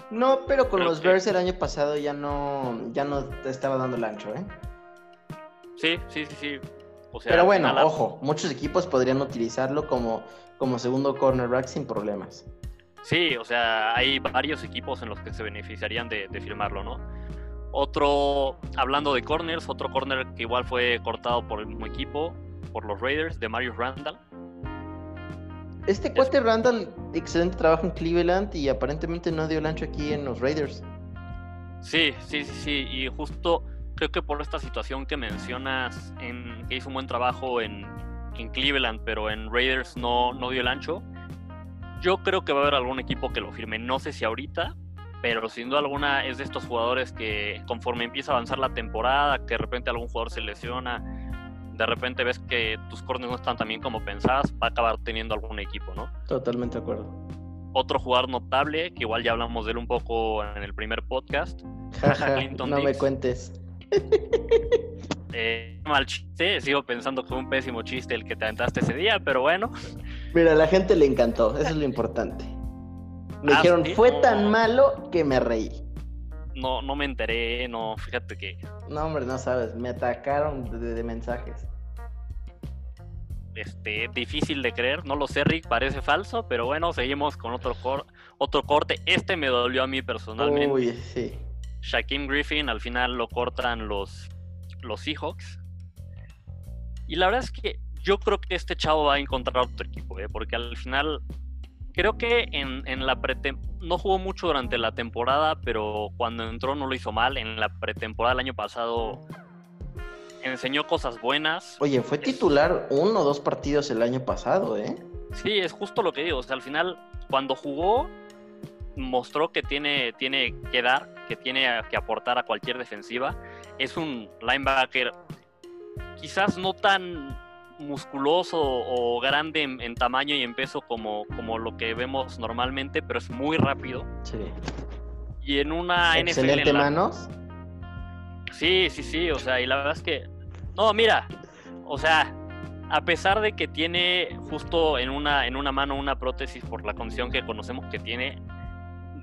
No, pero con los Bears el año pasado ya no, ya no te estaba dando el ancho, ¿eh? Sí, sí, sí, sí. pero bueno, ojo, muchos equipos podrían utilizarlo como, como segundo cornerback sin problemas. Sí, o sea, hay varios equipos en los que se beneficiarían de, firmarlo, ¿no? Otro, hablando de corners, otro corner que igual fue cortado por el mismo equipo, por los Raiders, de Marius Randall. Este cuate Randall, excelente trabajo en Cleveland y aparentemente no dio el ancho aquí en los Raiders. Sí, sí, sí, sí. Y justo creo que por esta situación que mencionas, en, que hizo un buen trabajo en, en Cleveland, pero en Raiders no, no dio el ancho. Yo creo que va a haber algún equipo que lo firme. No sé si ahorita, pero sin duda alguna es de estos jugadores que conforme empieza a avanzar la temporada, que de repente algún jugador se lesiona, de repente ves que tus corners no están tan bien como pensabas, va a acabar teniendo algún equipo, ¿no? Totalmente de acuerdo. Otro jugador notable, que igual ya hablamos de él un poco en el primer podcast. no me cuentes. Eh, mal chiste, sigo pensando que fue un pésimo chiste el que te aventaste ese día, pero bueno. Mira, a la gente le encantó, eso es lo importante. Me ah, dijeron, fue tan malo que me reí. No, no me enteré, no, fíjate que. No, hombre, no sabes, me atacaron de, mensajes. Este, difícil de creer, no lo sé, Rick, parece falso, pero bueno, seguimos con otro, otro corte. Este me dolió a mí personalmente. Uy, sí. Shaquem Griffin al final lo cortan los los Seahawks. Y la verdad es que yo creo que este chavo va a encontrar otro equipo, ¿eh? porque al final creo que en, en la no jugó mucho durante la temporada, pero cuando entró no lo hizo mal. En la pretemporada del año pasado enseñó cosas buenas. Oye, fue titular uno o dos partidos el año pasado, ¿eh? Sí, es justo lo que digo. O sea, al final, cuando jugó, mostró que tiene, tiene que dar, que tiene que aportar a cualquier defensiva. Es un linebacker quizás no tan musculoso o grande en, tamaño y en peso como, como lo que vemos normalmente, pero es muy rápido. Sí. Y en una Excelente manos. Sí, sí, sí, o sea, y la verdad es que... No, mira, o sea, a pesar de que tiene justo en una, en una mano una prótesis por la condición que conocemos que tiene,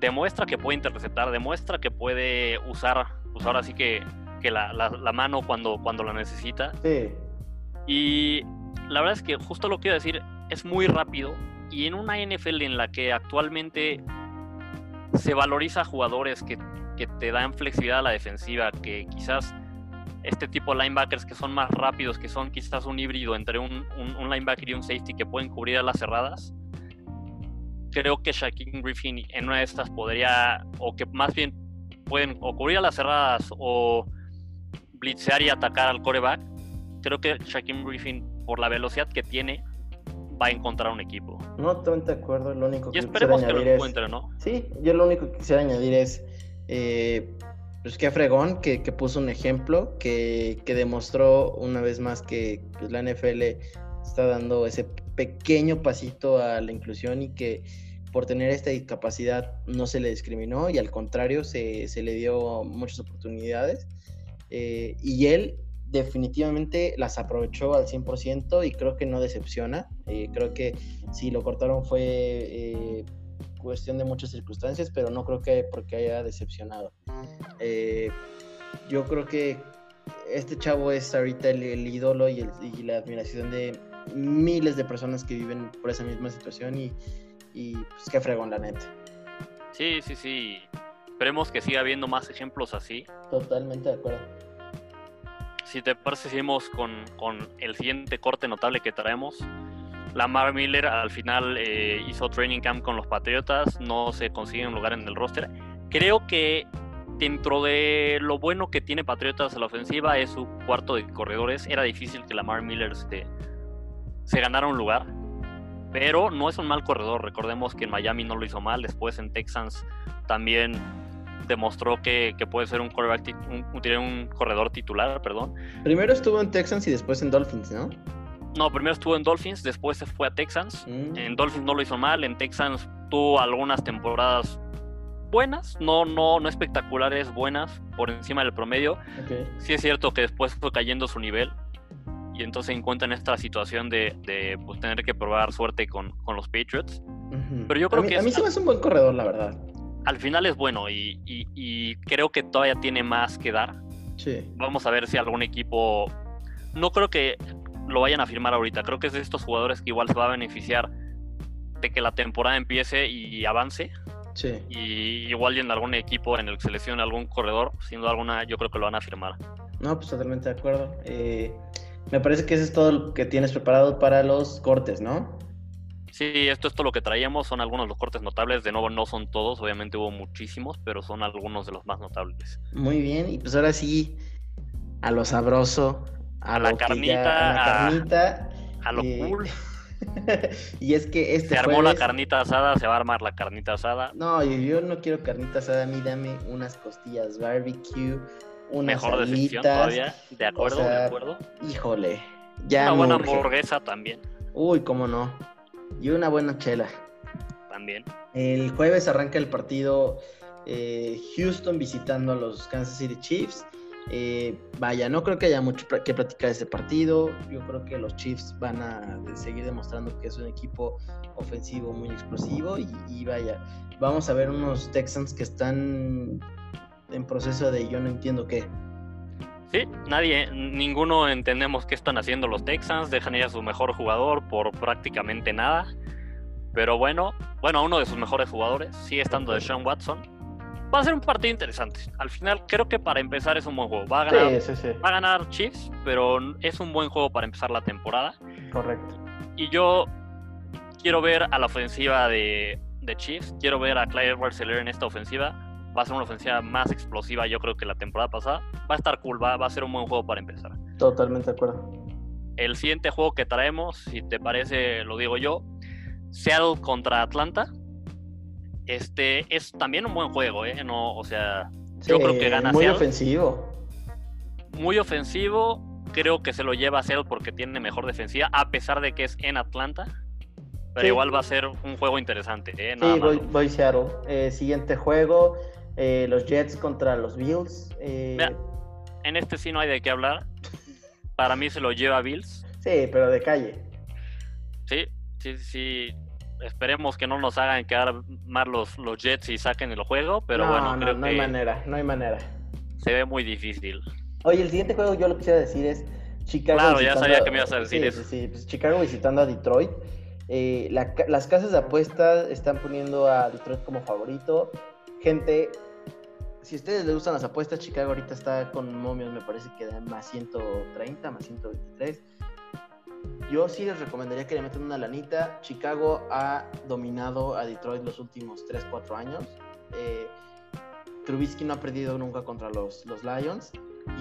demuestra que puede interceptar, demuestra que puede usar, pues ahora sí que, que la, la, mano cuando, cuando la necesita. Sí. Y la verdad es que justo lo que quiero decir, es muy rápido y en una NFL en la que actualmente se valoriza a jugadores que, que te dan flexibilidad a la defensiva, que quizás este tipo de linebackers que son más rápidos, que son quizás un híbrido entre un, un, un linebacker y un safety que pueden cubrir a las cerradas, creo que Shaquille Griffin en una de estas podría, o que más bien pueden o cubrir a las cerradas o blitzear y atacar al coreback. Creo que Shaquille Griffin, por la velocidad que tiene, va a encontrar un equipo. No, totalmente de acuerdo. Lo único que y esperemos que lo encuentre, ¿no? Sí, yo lo único que quisiera añadir es. Eh, pues que fregón que, puso un ejemplo que, demostró una vez más que pues, la NFL está dando ese pequeño pasito a la inclusión y que por tener esta discapacidad no se le discriminó y al contrario se, le dio muchas oportunidades. Eh, y él definitivamente las aprovechó al 100% y creo que no decepciona. Eh, creo que si lo cortaron fue eh, cuestión de muchas circunstancias, pero no creo que porque haya decepcionado. yo creo que este chavo es ahorita el, ídolo y, y la admiración de miles de personas que viven por esa misma situación y, y pues qué fregón la neta. Sí, sí, sí. Esperemos que siga habiendo más ejemplos así. Totalmente de acuerdo. Si te parece, seguimos con, con el siguiente corte notable que traemos. Lamar Miller al final eh, hizo training camp con los Patriotas, no se consigue un lugar en el roster. Creo que dentro de lo bueno que tiene Patriotas a la ofensiva es su cuarto de corredores. Era difícil que Lamar Miller este, se ganara un lugar, pero no es un mal corredor. Recordemos que en Miami no lo hizo mal, después en Texans también demostró que, puede ser un, un, un, corredor titular, perdón. Primero estuvo en Texans y después en Dolphins, ¿no? No, primero estuvo en Dolphins, después se fue a Texans. Mm. En Dolphins no lo hizo mal, en Texans tuvo algunas temporadas buenas, no, no, no espectaculares, buenas, por encima del promedio. Sí es cierto que después fue cayendo su nivel, y entonces encuentran esta situación de, de pues, tener que probar suerte con, con los Patriots. Pero yo creo a mí, que... A mí se me hace un buen corredor, la verdad. Al final es bueno y, y, creo que todavía tiene más que dar. Sí. Vamos a ver si algún equipo... No creo que lo vayan a firmar ahorita. Creo que es de estos jugadores que igual se va a beneficiar de que la temporada empiece y avance. Sí. Y igual y en algún equipo en el que seleccione algún corredor, sin duda alguna, yo creo que lo van a firmar. No, pues totalmente de acuerdo. Eh, me parece que eso es todo lo que tienes preparado para los cortes, ¿no? Sí, esto es todo lo que traíamos, son algunos de los cortes notables, de nuevo no son todos, obviamente hubo muchísimos, pero son algunos de los más notables. Muy bien, y pues ahora sí, a lo sabroso, a, la carnita, a la carnita, a, lo eh, cool. y es que este Se armó la carnita asada, se va a armar la carnita asada. No, yo, yo no quiero carnita asada, a mí dame unas costillas barbecue, unas Mejor decisión todavía, de acuerdo, de acuerdo. Híjole, ya Una buena hamburguesa también. Uy, cómo no. Y una buena chela. También. El jueves arranca el partido eh, Houston visitando a los Kansas City Chiefs. Eh, vaya, no creo que haya mucho que platicar de ese partido. Yo creo que los Chiefs van a seguir demostrando que es un equipo ofensivo muy explosivo. Y, vaya, vamos a ver unos Texans que están en proceso de yo no entiendo qué. Sí, nadie, ninguno entendemos qué están haciendo los Texans. Dejan ir a su mejor jugador por prácticamente nada. Pero bueno, bueno, uno de sus mejores jugadores sigue estando de Sean Watson va a ser un partido interesante. Al final, creo que para empezar es un buen juego. Va a ganar, Va a ganar Chiefs, pero es un buen juego para empezar la temporada. Correcto. Y yo quiero ver a la ofensiva de, de Chiefs. Quiero ver a Clyde Barcelona en esta ofensiva. Va a ser una ofensiva más explosiva, yo creo que la temporada pasada. Va a estar cool, va, va a ser un buen juego para empezar. Totalmente de acuerdo. El siguiente juego que traemos, si te parece, lo digo yo. Seattle contra Atlanta este es también un buen juego, ¿eh? No, o sea, yo creo que gana Muy ofensivo. Muy ofensivo. Creo que se lo lleva a Seattle porque tiene mejor defensiva, a pesar de que es en Atlanta. Pero igual va a ser un juego interesante. ¿eh? sí, voy, voy, Seattle. Eh, siguiente juego, eh, los Jets contra los Bills. Eh, en este sí no hay de qué hablar. Para mí se lo lleva Bills. Sí, pero de calle. Sí, sí, sí esperemos que no nos hagan quedar mal los, los Jets y saquen el juego, pero bueno, creo no hay manera, no hay manera. Se ve muy difícil. Oye, el siguiente juego yo lo quisiera decir es Chicago. Claro, ya sabía que me ibas a decir eso. Sí, sí, pues Chicago visitando a Detroit. Eh, las casas de apuestas están poniendo a Detroit como favorito. Gente, si a ustedes les gustan las apuestas, Chicago ahorita está con momios, me parece que dan más 130, más 123. Yo sí les recomendaría que le metan una lanita. Chicago ha dominado a Detroit los últimos 3-4 años. Eh, Trubisky no ha perdido nunca contra los, los Lions.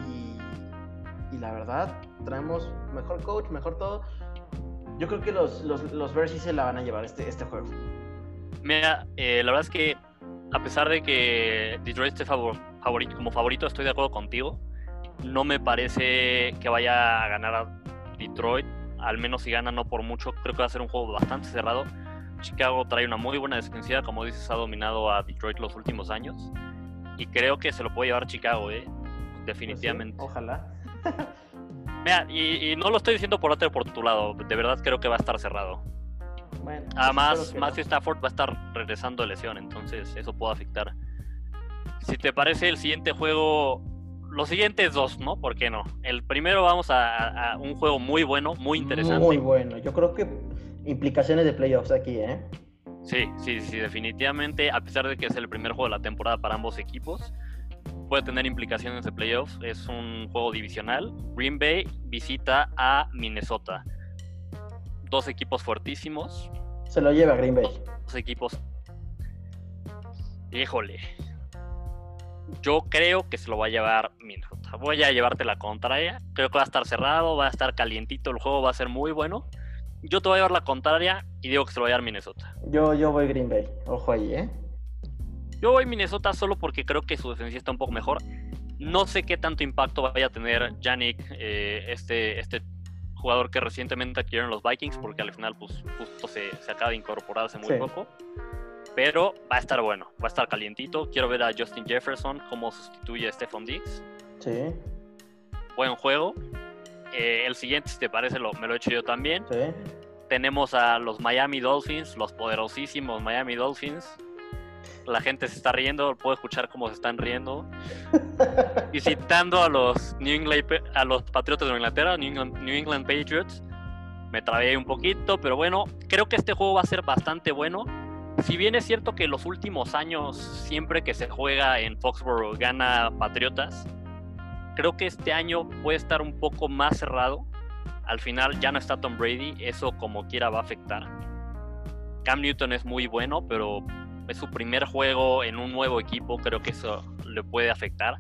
Y, la verdad, traemos mejor coach, mejor todo. Yo creo que los, los, los Bears se la van a llevar este, este juego. Mira, eh, la verdad es que a pesar de que Detroit esté favorito, como favorito, estoy de acuerdo contigo. No me parece que vaya a ganar a Detroit al menos si gana no por mucho, creo que va a ser un juego bastante cerrado. Chicago trae una muy buena defensiva, como dices, ha dominado a Detroit los últimos años. Y creo que se lo puede llevar Chicago, ¿eh? definitivamente. Pues ojalá. Mira, y, no lo estoy diciendo por otro por tu lado, de verdad creo que va a estar cerrado. Bueno, Además, Matthew Stafford va a estar regresando de lesión, entonces eso puede afectar. Si te parece, el siguiente juego los siguientes dos, ¿no? ¿Por qué no? El primero vamos a, un juego muy bueno, muy interesante. Muy bueno. Yo creo que implicaciones de playoffs aquí, ¿eh? Sí, sí, sí, definitivamente. A pesar de que es el primer juego de la temporada para ambos equipos, puede tener implicaciones de playoffs. Es un juego divisional. Green Bay visita a Minnesota. Dos equipos fuertísimos. Se lo lleva Green Bay. Dos equipos. Híjole, yo creo que se lo va a llevar Minnesota. Voy a llevarte la contraria. Creo que va a estar cerrado, va a estar calientito el juego, va a ser muy bueno. Yo te voy a llevar la contraria y digo que se lo va a llevar Minnesota. Yo, yo voy Green Bay. Ojo ahí, ¿eh? Yo voy Minnesota solo porque creo que su defensa está un poco mejor. No sé qué tanto impacto vaya a tener Yannick, eh, este, este jugador que recientemente adquirieron los Vikings, porque al final pues, justo se, acaba de incorporar hace muy poco pero va a estar bueno, va a estar calientito. Quiero ver a Justin Jefferson cómo sustituye a Stephon Diggs. Sí. Buen juego. Eh, el siguiente, si te parece, lo, me lo he hecho yo también. Sí. Tenemos a los Miami Dolphins, los poderosísimos Miami Dolphins. La gente se está riendo, puedo escuchar cómo se están riendo. Visitando a los New England, a los Patriotas de Inglaterra, New England Patriots me trabé un poquito, pero bueno, creo que este juego va a ser bastante bueno. Si bien es cierto que los últimos años, siempre que se juega en Foxborough, gana Patriotas, creo que este año puede estar un poco más cerrado. Al final ya no está Tom Brady, eso como quiera va a afectar. Cam Newton es muy bueno, pero es su primer juego en un nuevo equipo, creo que eso le puede afectar.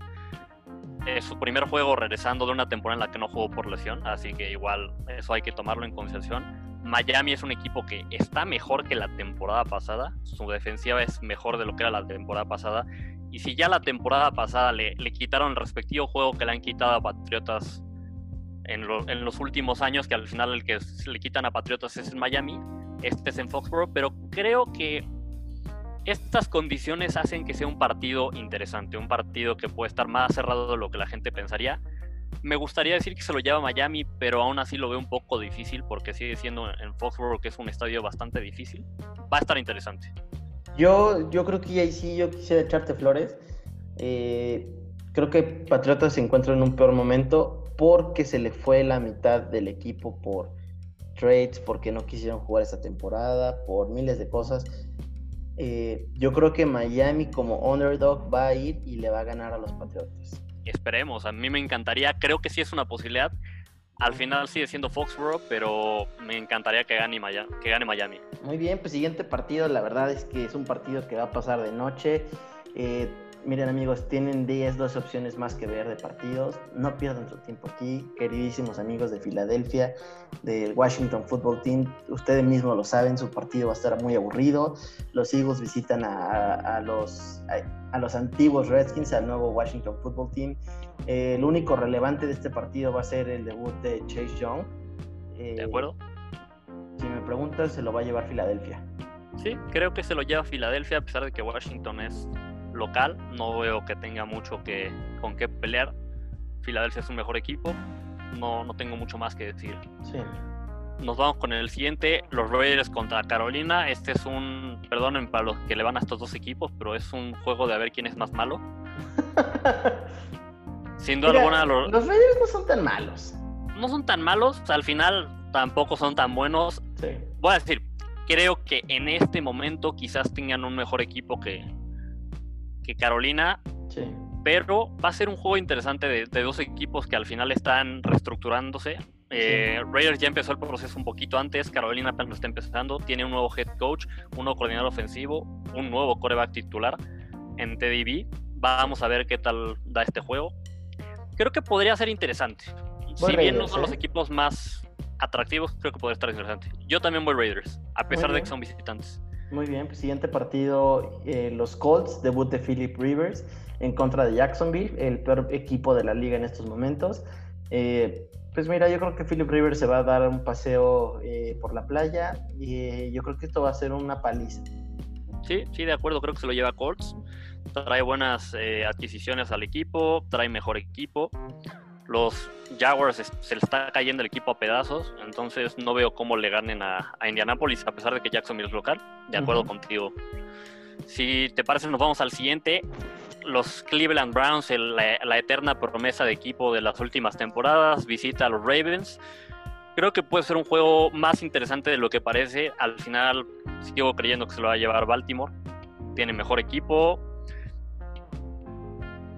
Es su primer juego regresando de una temporada en la que no jugó por lesión, así que igual eso hay que tomarlo en consideración. Miami es un equipo que está mejor que la temporada pasada, su defensiva es mejor de lo que era la temporada pasada, y si ya la temporada pasada le, le quitaron el respectivo juego que le han quitado a Patriotas en, en, los últimos años, que al final el que le quitan a Patriotas es en Miami, este es en Foxborough, pero creo que estas condiciones hacen que sea un partido interesante, un partido que puede estar más cerrado de lo que la gente pensaría. Me gustaría decir que se lo lleva Miami, pero aún así lo veo un poco difícil porque sigue siendo en Foxborough, que es un estadio bastante difícil. Va a estar interesante. Yo, yo creo que ahí sí yo quisiera echarte flores. Eh, creo que Patriotas se encuentra en un peor momento porque se le fue la mitad del equipo por trades, porque no quisieron jugar esta temporada, por miles de cosas. Eh, yo creo que Miami como underdog va a ir y le va a ganar a los Patriotas. Esperemos, a mí me encantaría, creo que sí es una posibilidad. Al final sigue siendo Foxborough, pero me encantaría que gane, Miami, que gane Miami. Muy bien, pues siguiente partido, la verdad es que es un partido que va a pasar de noche. Eh, Miren amigos, tienen 10, 12 opciones más que ver de partidos. No pierdan su tiempo aquí, queridísimos amigos de Filadelfia, del Washington Football Team. Ustedes mismos lo saben, su partido va a estar muy aburrido. Los Eagles visitan a, los, a, los antiguos Redskins, al nuevo Washington Football Team. Eh, el único relevante de este partido va a ser el debut de Chase Young. Eh, ¿De acuerdo? Si me preguntas, se lo va a llevar Filadelfia. Sí, creo que se lo lleva Filadelfia, a pesar de que Washington es local, no veo que tenga mucho que, con qué pelear. Filadelfia es un mejor equipo, no, no tengo mucho más que decir. Nos vamos con el siguiente, los Raiders contra Carolina. Este es un, perdonen para los que le van a estos dos equipos, pero es un juego de a ver quién es más malo. Sin duda alguna, los... los Raiders no son tan malos. No son tan malos, al final tampoco son tan buenos. Voy a decir, creo que en este momento quizás tengan un mejor equipo que, que Carolina. Pero va a ser un juego interesante de, dos equipos que al final están reestructurándose. Eh, Raiders ya empezó el proceso un poquito antes, Carolina apenas lo está empezando, tiene un nuevo head coach, un nuevo coordinador ofensivo, un nuevo coreback titular en TDB. Vamos a ver qué tal da este juego. Creo que podría ser interesante. si bien no son los ¿eh? equipos más atractivos, creo que podría estar interesante. Yo también voy Raiders, a pesar de que son visitantes. Muy bien, pues, siguiente partido, eh, los Colts, debut de Philip Rivers en contra de Jacksonville, el peor equipo de la liga en estos momentos. Eh, pues mira, yo creo que Philip Rivers se va a dar un paseo eh, por la playa y yo creo que esto va a ser una paliza. Sí, sí, de acuerdo, creo que se lo lleva Colts. Trae buenas adquisiciones al equipo, trae mejor equipo los Jaguars se le está cayendo el equipo a pedazos, entonces no veo cómo le ganen a, Indianapolis, a pesar de que Jacksonville es local. De acuerdo contigo. Si te parece, nos vamos al siguiente. Los Cleveland Browns, la, eterna promesa de equipo de las últimas temporadas, visita a los Ravens. Creo que puede ser un juego más interesante de lo que parece. Al final, sigo creyendo que se lo va a llevar Baltimore. Tiene mejor equipo,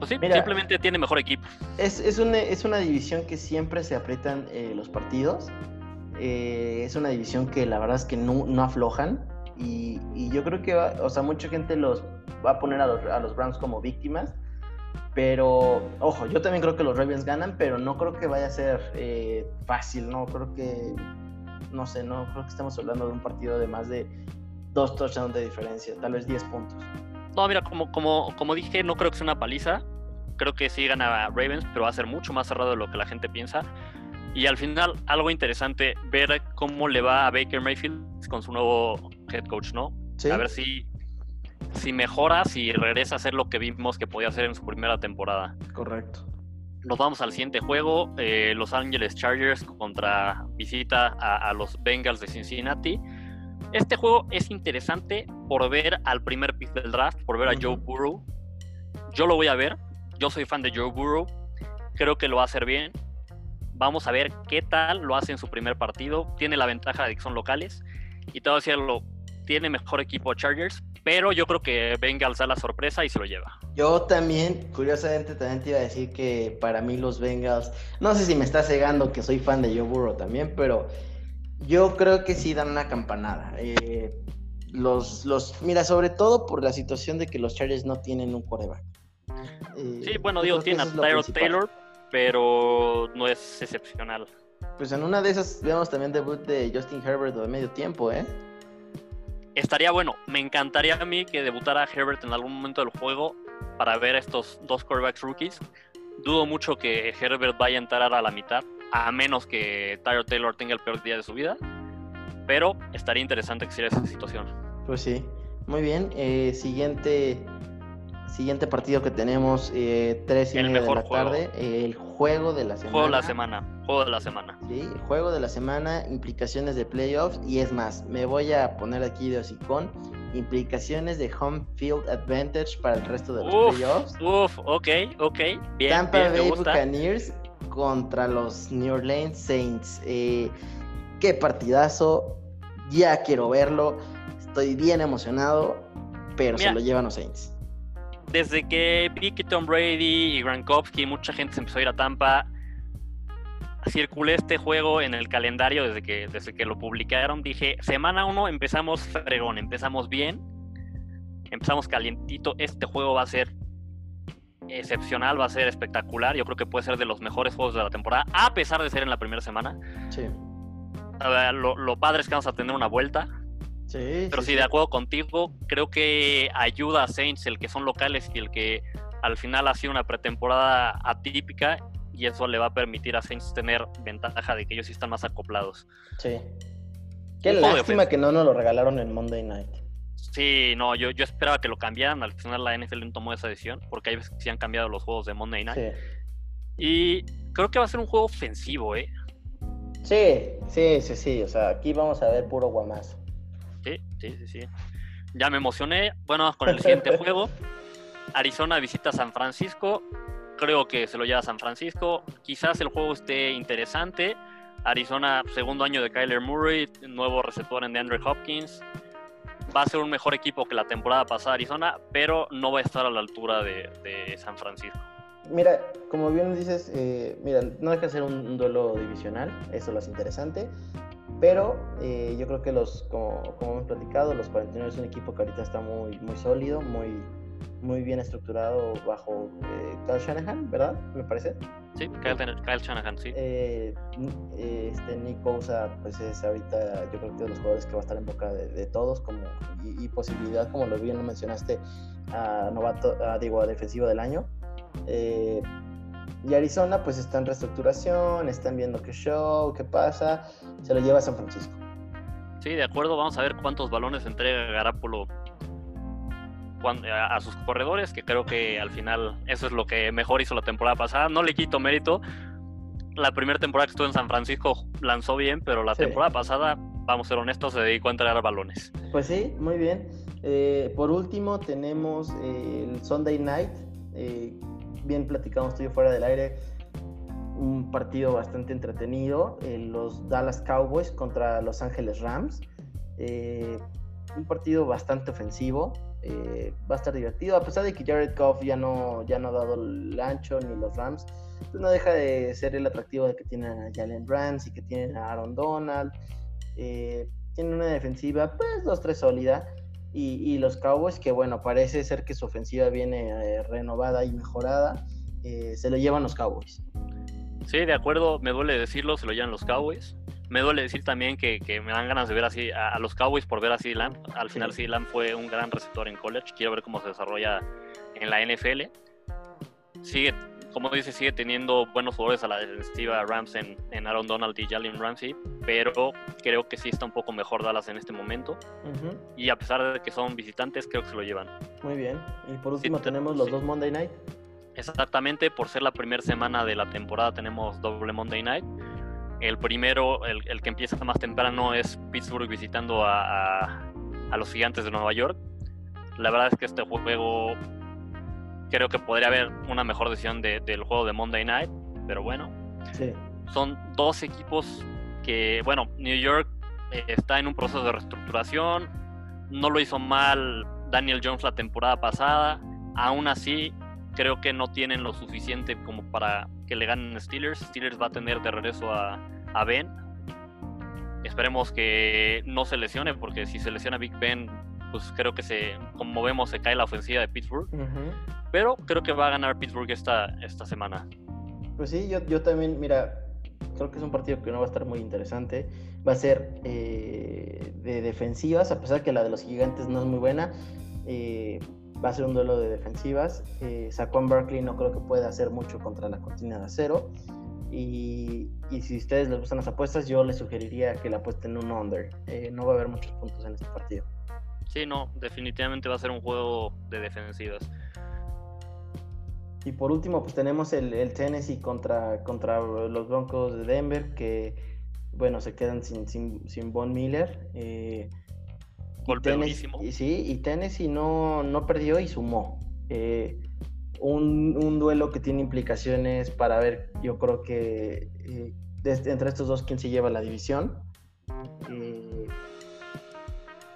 pues simplemente tiene mejor equipo. Es, es, una, es una división que siempre se aprietan eh, los partidos. Eh, es una división que la verdad es que no, no aflojan. Y, y, yo creo que, o sea, mucha gente los va a poner a los, a los Browns como víctimas. Pero, ojo, yo también creo que los Ravens ganan, pero no creo que vaya a ser eh, fácil, ¿no? Creo que, no sé, no creo que estamos hablando de un partido de más de dos touchdowns de diferencia, tal vez 10 puntos. No, mira, como, como, como dije, no creo que sea una paliza creo que sí gana Ravens, pero va a ser mucho más cerrado de lo que la gente piensa. Y al final, algo interesante, ver cómo le va a Baker Mayfield con su nuevo head coach, ¿no? A ver si, si mejora, si regresa a hacer lo que vimos que podía hacer en su primera temporada. Correcto. Nos vamos al siguiente juego, eh, Los Angeles Chargers contra visita a, los Bengals de Cincinnati. Este juego es interesante por ver al primer pick del draft, por ver a Joe Burrow. Yo lo voy a ver, yo soy fan de Joe Burrow, creo que lo va a hacer bien. Vamos a ver qué tal lo hace en su primer partido. Tiene la ventaja de que son locales. Y todo decirlo, tiene mejor equipo Chargers, pero yo creo que Bengals da la sorpresa y se lo lleva. Yo también, curiosamente, también te iba a decir que para mí los Bengals, no sé si me está cegando que soy fan de Joe Burrow también, pero yo creo que sí dan una campanada. Eh, los, los, mira, sobre todo por la situación de que los Chargers no tienen un coreback. Eh, sí, bueno, digo, tiene a Tyrod Taylor, pero no es excepcional. Pues en una de esas vemos también debut de Justin Herbert de medio tiempo, ¿eh? Estaría bueno, me encantaría a mí que debutara Herbert en algún momento del juego para ver a estos dos quarterbacks rookies. Dudo mucho que Herbert vaya a entrar a la mitad, a menos que Tyler Taylor tenga el peor día de su vida. Pero estaría interesante que hiciera esa situación. Pues sí, muy bien. Eh, siguiente Siguiente partido que tenemos, eh, tres y media de la tarde, el juego de la semana. Juego de la semana, juego de la semana. Sí, juego de la semana, implicaciones de playoffs y es más, me voy a poner aquí de hocicón, implicaciones de home field advantage para el resto de los playoffs. Uf, ok, ok, bien, Tampa Bay Buccaneers contra los New Orleans Saints. Eh, qué partidazo, ya quiero verlo, estoy bien emocionado, pero se lo llevan los Saints desde que vi que Tom Brady y Gronkowski, mucha gente se empezó a ir a Tampa, circulé este juego en el calendario desde que, desde que lo publicaron. Dije, semana 1 empezamos fregón, empezamos bien, empezamos calientito. Este juego va a ser excepcional, va a ser espectacular. Yo creo que puede ser de los mejores juegos de la temporada, a pesar de ser en la primera semana. Sí. Lo, lo padre es que vamos a tener una vuelta. Pero sí, de acuerdo contigo, creo que ayuda a Saints el que son locales y el que al final ha sido una pretemporada atípica y eso le va a permitir a Saints tener ventaja de que ellos sí están más acoplados. Sí. Qué lástima que no nos lo regalaron en Monday Night. Sí, no, yo, yo esperaba que lo cambiaran. Al final la NFL no tomó esa decisión porque hay veces que sí han cambiado los juegos de Monday Night. Y creo que va a ser un juego ofensivo, ¿eh? Sí, sí, sí, sí. O sea, aquí vamos a ver puro guamazo. Sí, sí, sí, sí. Ya me emocioné. Bueno, con el siguiente juego. Arizona visita San Francisco. Creo que se lo lleva a San Francisco. Quizás el juego esté interesante. Arizona, segundo año de Kyler Murray, nuevo receptor en DeAndre Hopkins. Va a ser un mejor equipo que la temporada pasada Arizona, pero no va a estar a la altura de, San Francisco. Mira, como bien dices, eh, mira, no deja de ser un, un, duelo divisional, eso lo hace interesante. Pero eh, yo creo que los, como, hemos platicado, los 49 es un equipo que ahorita está muy, muy sólido, muy, muy bien estructurado bajo eh, Kyle Shanahan, ¿verdad? Me parece. Sí, Kyle, Shanahan, sí. Eh, este Nick Bosa, pues es ahorita, yo creo que de los jugadores que va a estar en boca de, todos, como y, posibilidad, como lo bien lo mencionaste, a novato, a, digo, a defensivo del año. Eh, y Arizona pues está en reestructuración, están viendo qué show, qué pasa, se lo lleva a San Francisco. Sí, de acuerdo, vamos a ver cuántos balones entrega Garapolo a sus corredores, que creo que al final eso es lo que mejor hizo la temporada pasada. No le quito mérito. La primera temporada que estuvo en San Francisco lanzó bien, pero la temporada pasada, vamos a ser honestos, se dedicó a entregar balones. Pues sí, muy bien. Eh, por último, tenemos el Sunday Night, eh, bien platicamos tú fuera del aire, un partido bastante entretenido, eh, los Dallas Cowboys contra Los Ángeles Rams. Eh, un partido bastante ofensivo, eh, va a estar divertido, a pesar de que Jared Goff ya no, ya no ha dado el ancho ni los Rams, pues no deja de ser el atractivo de que tienen a Jalen Rams y que tienen a Aaron Donald. tienen una defensiva, pues, dos, tres sólida. Y, los Cowboys, que bueno, parece ser que su ofensiva viene eh, renovada y mejorada, eh, se lo llevan los Cowboys. Sí, de acuerdo, me duele decirlo, se lo llevan los Cowboys. Me duele decir también que, me dan ganas de ver así a, los Cowboys por ver a CeeDee Al final sí. fue un gran receptor en college. Quiero ver cómo se desarrolla en la NFL. Sigue como dice, sigue teniendo buenos jugadores a la defensiva Rams en, Aaron Donald y Jalen Ramsey, pero creo que sí está un poco mejor Dallas en este momento. Y a pesar de que son visitantes, creo que se lo llevan. Muy bien. Y por último tenemos los dos Monday Night. Exactamente, por ser la primera semana de la temporada tenemos doble Monday Night. El primero, el, que empieza más temprano, es Pittsburgh visitando a, a los gigantes de Nueva York. La verdad es que este juego creo que podría haber una mejor decisión del juego de Monday Night, pero bueno. son dos equipos que, bueno, New York eh, está en un proceso de reestructuración, no lo hizo mal Daniel Jones la temporada pasada, aún así creo que no tienen lo suficiente como para que le ganen Steelers. Steelers va a tener de regreso a, a Ben. Esperemos que no se lesione, porque si se lesiona Big Ben, pues creo que se, como vemos, se cae la ofensiva de Pittsburgh. Pero creo que va a ganar Pittsburgh esta, esta semana. Pues sí, yo, yo también, mira, creo que es un partido que no va a estar muy interesante. Va a ser eh, de defensivas, a pesar que la de los gigantes no es muy buena. Eh, va a ser un duelo de defensivas. Eh, Saquon Barkley no creo que pueda hacer mucho contra la cortina de acero. Y, y, si a ustedes les gustan las apuestas, yo les sugeriría que la apuesten un under. Eh, no va a haber muchos puntos en este partido. Sí, no, definitivamente va a ser un juego de defensivas. Y por último, pues tenemos el, el Tennessee contra, contra los Broncos de Denver, que, bueno, se quedan sin, sin, sin Von Miller. Eh, Golpe y sí, y Tennessee no, no perdió y sumó. Eh, un, un, duelo que tiene implicaciones para ver, yo creo que eh, desde, entre estos dos, quién se lleva la división. Eh,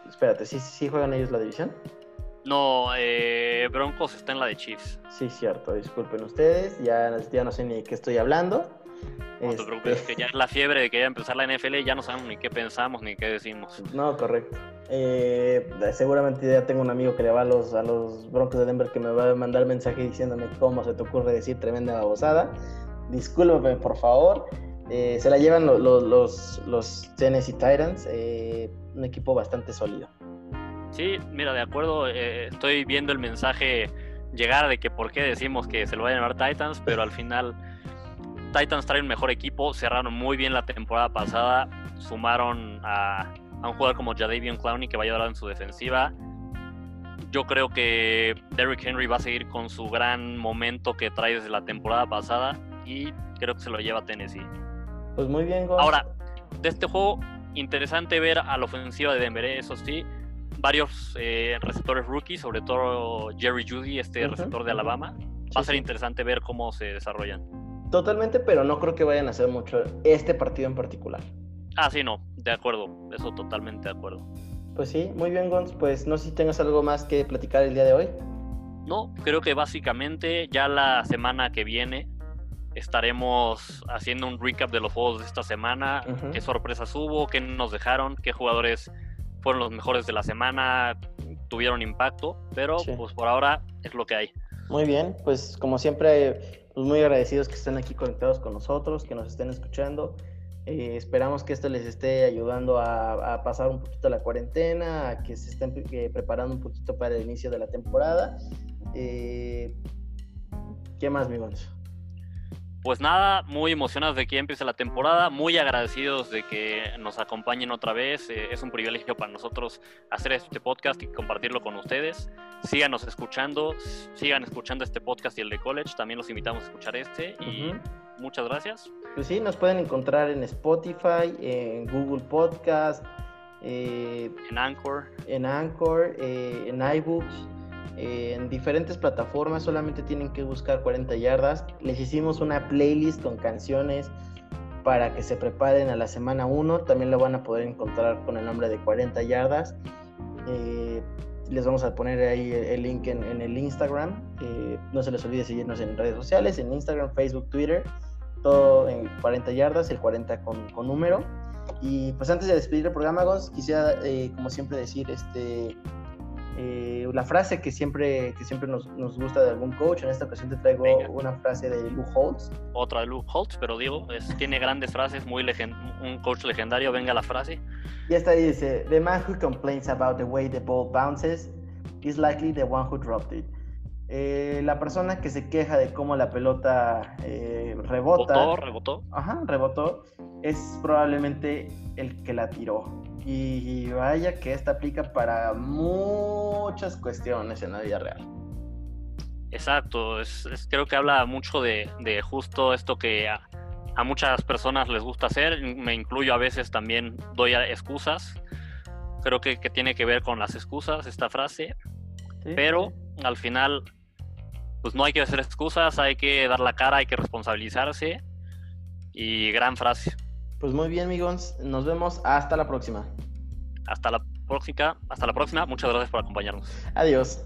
espérate, ¿sí, ¿sí juegan ellos la división? No, eh, Broncos está en la de Chiefs. Sí, cierto, disculpen ustedes, ya, ya no sé ni de qué estoy hablando. No te preocupes, que ya es la fiebre de que ya empezar la NFL y ya no sabemos ni qué pensamos ni qué decimos. No, correcto. Eh, seguramente ya tengo un amigo que le va a los, a los Broncos de Denver que me va a mandar mensaje diciéndome cómo se te ocurre decir tremenda babosada. Discúlpeme, por favor. Eh, se la llevan los, los, los Tennessee Titans, eh, un equipo bastante sólido. Sí, mira, de acuerdo, eh, estoy viendo el mensaje llegar de que por qué decimos que se lo va a llamar Titans, pero al final Titans trae un mejor equipo, cerraron muy bien la temporada pasada, sumaron a, a un jugador como Jadavion Clowney que va a ayudar en su defensiva. Yo creo que Derrick Henry va a seguir con su gran momento que trae desde la temporada pasada y creo que se lo lleva a Tennessee. Pues muy bien, Ghost. Ahora, de este juego, interesante ver a la ofensiva de Denver, ¿eh? eso sí, varios eh, receptores rookies, sobre todo Jerry Judy, este uh -huh. receptor de Alabama. Va a ser sí. interesante ver cómo se desarrollan. Totalmente, pero no creo que vayan a hacer mucho este partido en particular. Ah, sí, no, de acuerdo, eso totalmente de acuerdo. Pues sí, muy bien, Gons. Pues no sé si tengas algo más que platicar el día de hoy. No, creo que básicamente ya la semana que viene estaremos haciendo un recap de los juegos de esta semana, uh -huh. qué sorpresas hubo, qué nos dejaron, qué jugadores fueron los mejores de la semana, tuvieron impacto, pero sí. pues por ahora es lo que hay. Muy bien, pues como siempre, pues muy agradecidos que estén aquí conectados con nosotros, que nos estén escuchando. Eh, esperamos que esto les esté ayudando a, a, pasar un poquito la cuarentena, a que se estén eh, preparando un poquito para el inicio de la temporada. Eh, ¿Qué más, mi Gonzo? Pues nada, muy emocionados de que empiece la temporada, muy agradecidos de que nos acompañen otra vez. Eh, es un privilegio para nosotros hacer este podcast y compartirlo con ustedes. Síganos escuchando, sigan escuchando este podcast y el de college. También los invitamos a escuchar este y uh -huh. muchas gracias. Pues sí, nos pueden encontrar en Spotify, en Google Podcast, eh, en Anchor, en Anchor, eh, en iBooks en diferentes plataformas, solamente tienen que buscar 40 yardas. Les hicimos una playlist con canciones para que se preparen a la semana 1. También lo van a poder encontrar con el nombre de 40 yardas. Eh, les vamos a poner ahí el link en, el Instagram. Eh, no se les olvide seguirnos en redes sociales, en Instagram, Facebook, Twitter. Todo en 40 yardas, el 40 con, con número. Y pues antes de despedir el programa, Gonz, quisiera, eh, como siempre, decir este eh, la frase que siempre, que siempre nos, nos, gusta de algún coach. En esta ocasión te traigo Venga. una frase de Lou Holtz. Otra de Lou Holtz, pero digo, es, tiene grandes frases, muy un coach legendario. Venga la frase. Y esta dice: The man who complains about the way the ball bounces is likely the one who dropped it. Eh, la persona que se queja de cómo la pelota eh, rebota. ¿Rebotó? ¿Rebotó? Ajá, rebotó. Es probablemente el que la tiró. Y vaya que esta aplica para muchas cuestiones en la vida real. Exacto, es, es, creo que habla mucho de, de justo esto que a, a, muchas personas les gusta hacer, me incluyo a veces también, doy excusas, creo que, que tiene que ver con las excusas esta frase, sí, pero sí. al final pues no hay que hacer excusas, hay que dar la cara, hay que responsabilizarse Y gran frase. Pues muy bien, amigos. Nos vemos hasta la próxima. Hasta la próxima. Hasta la próxima. Muchas gracias por acompañarnos. Adiós.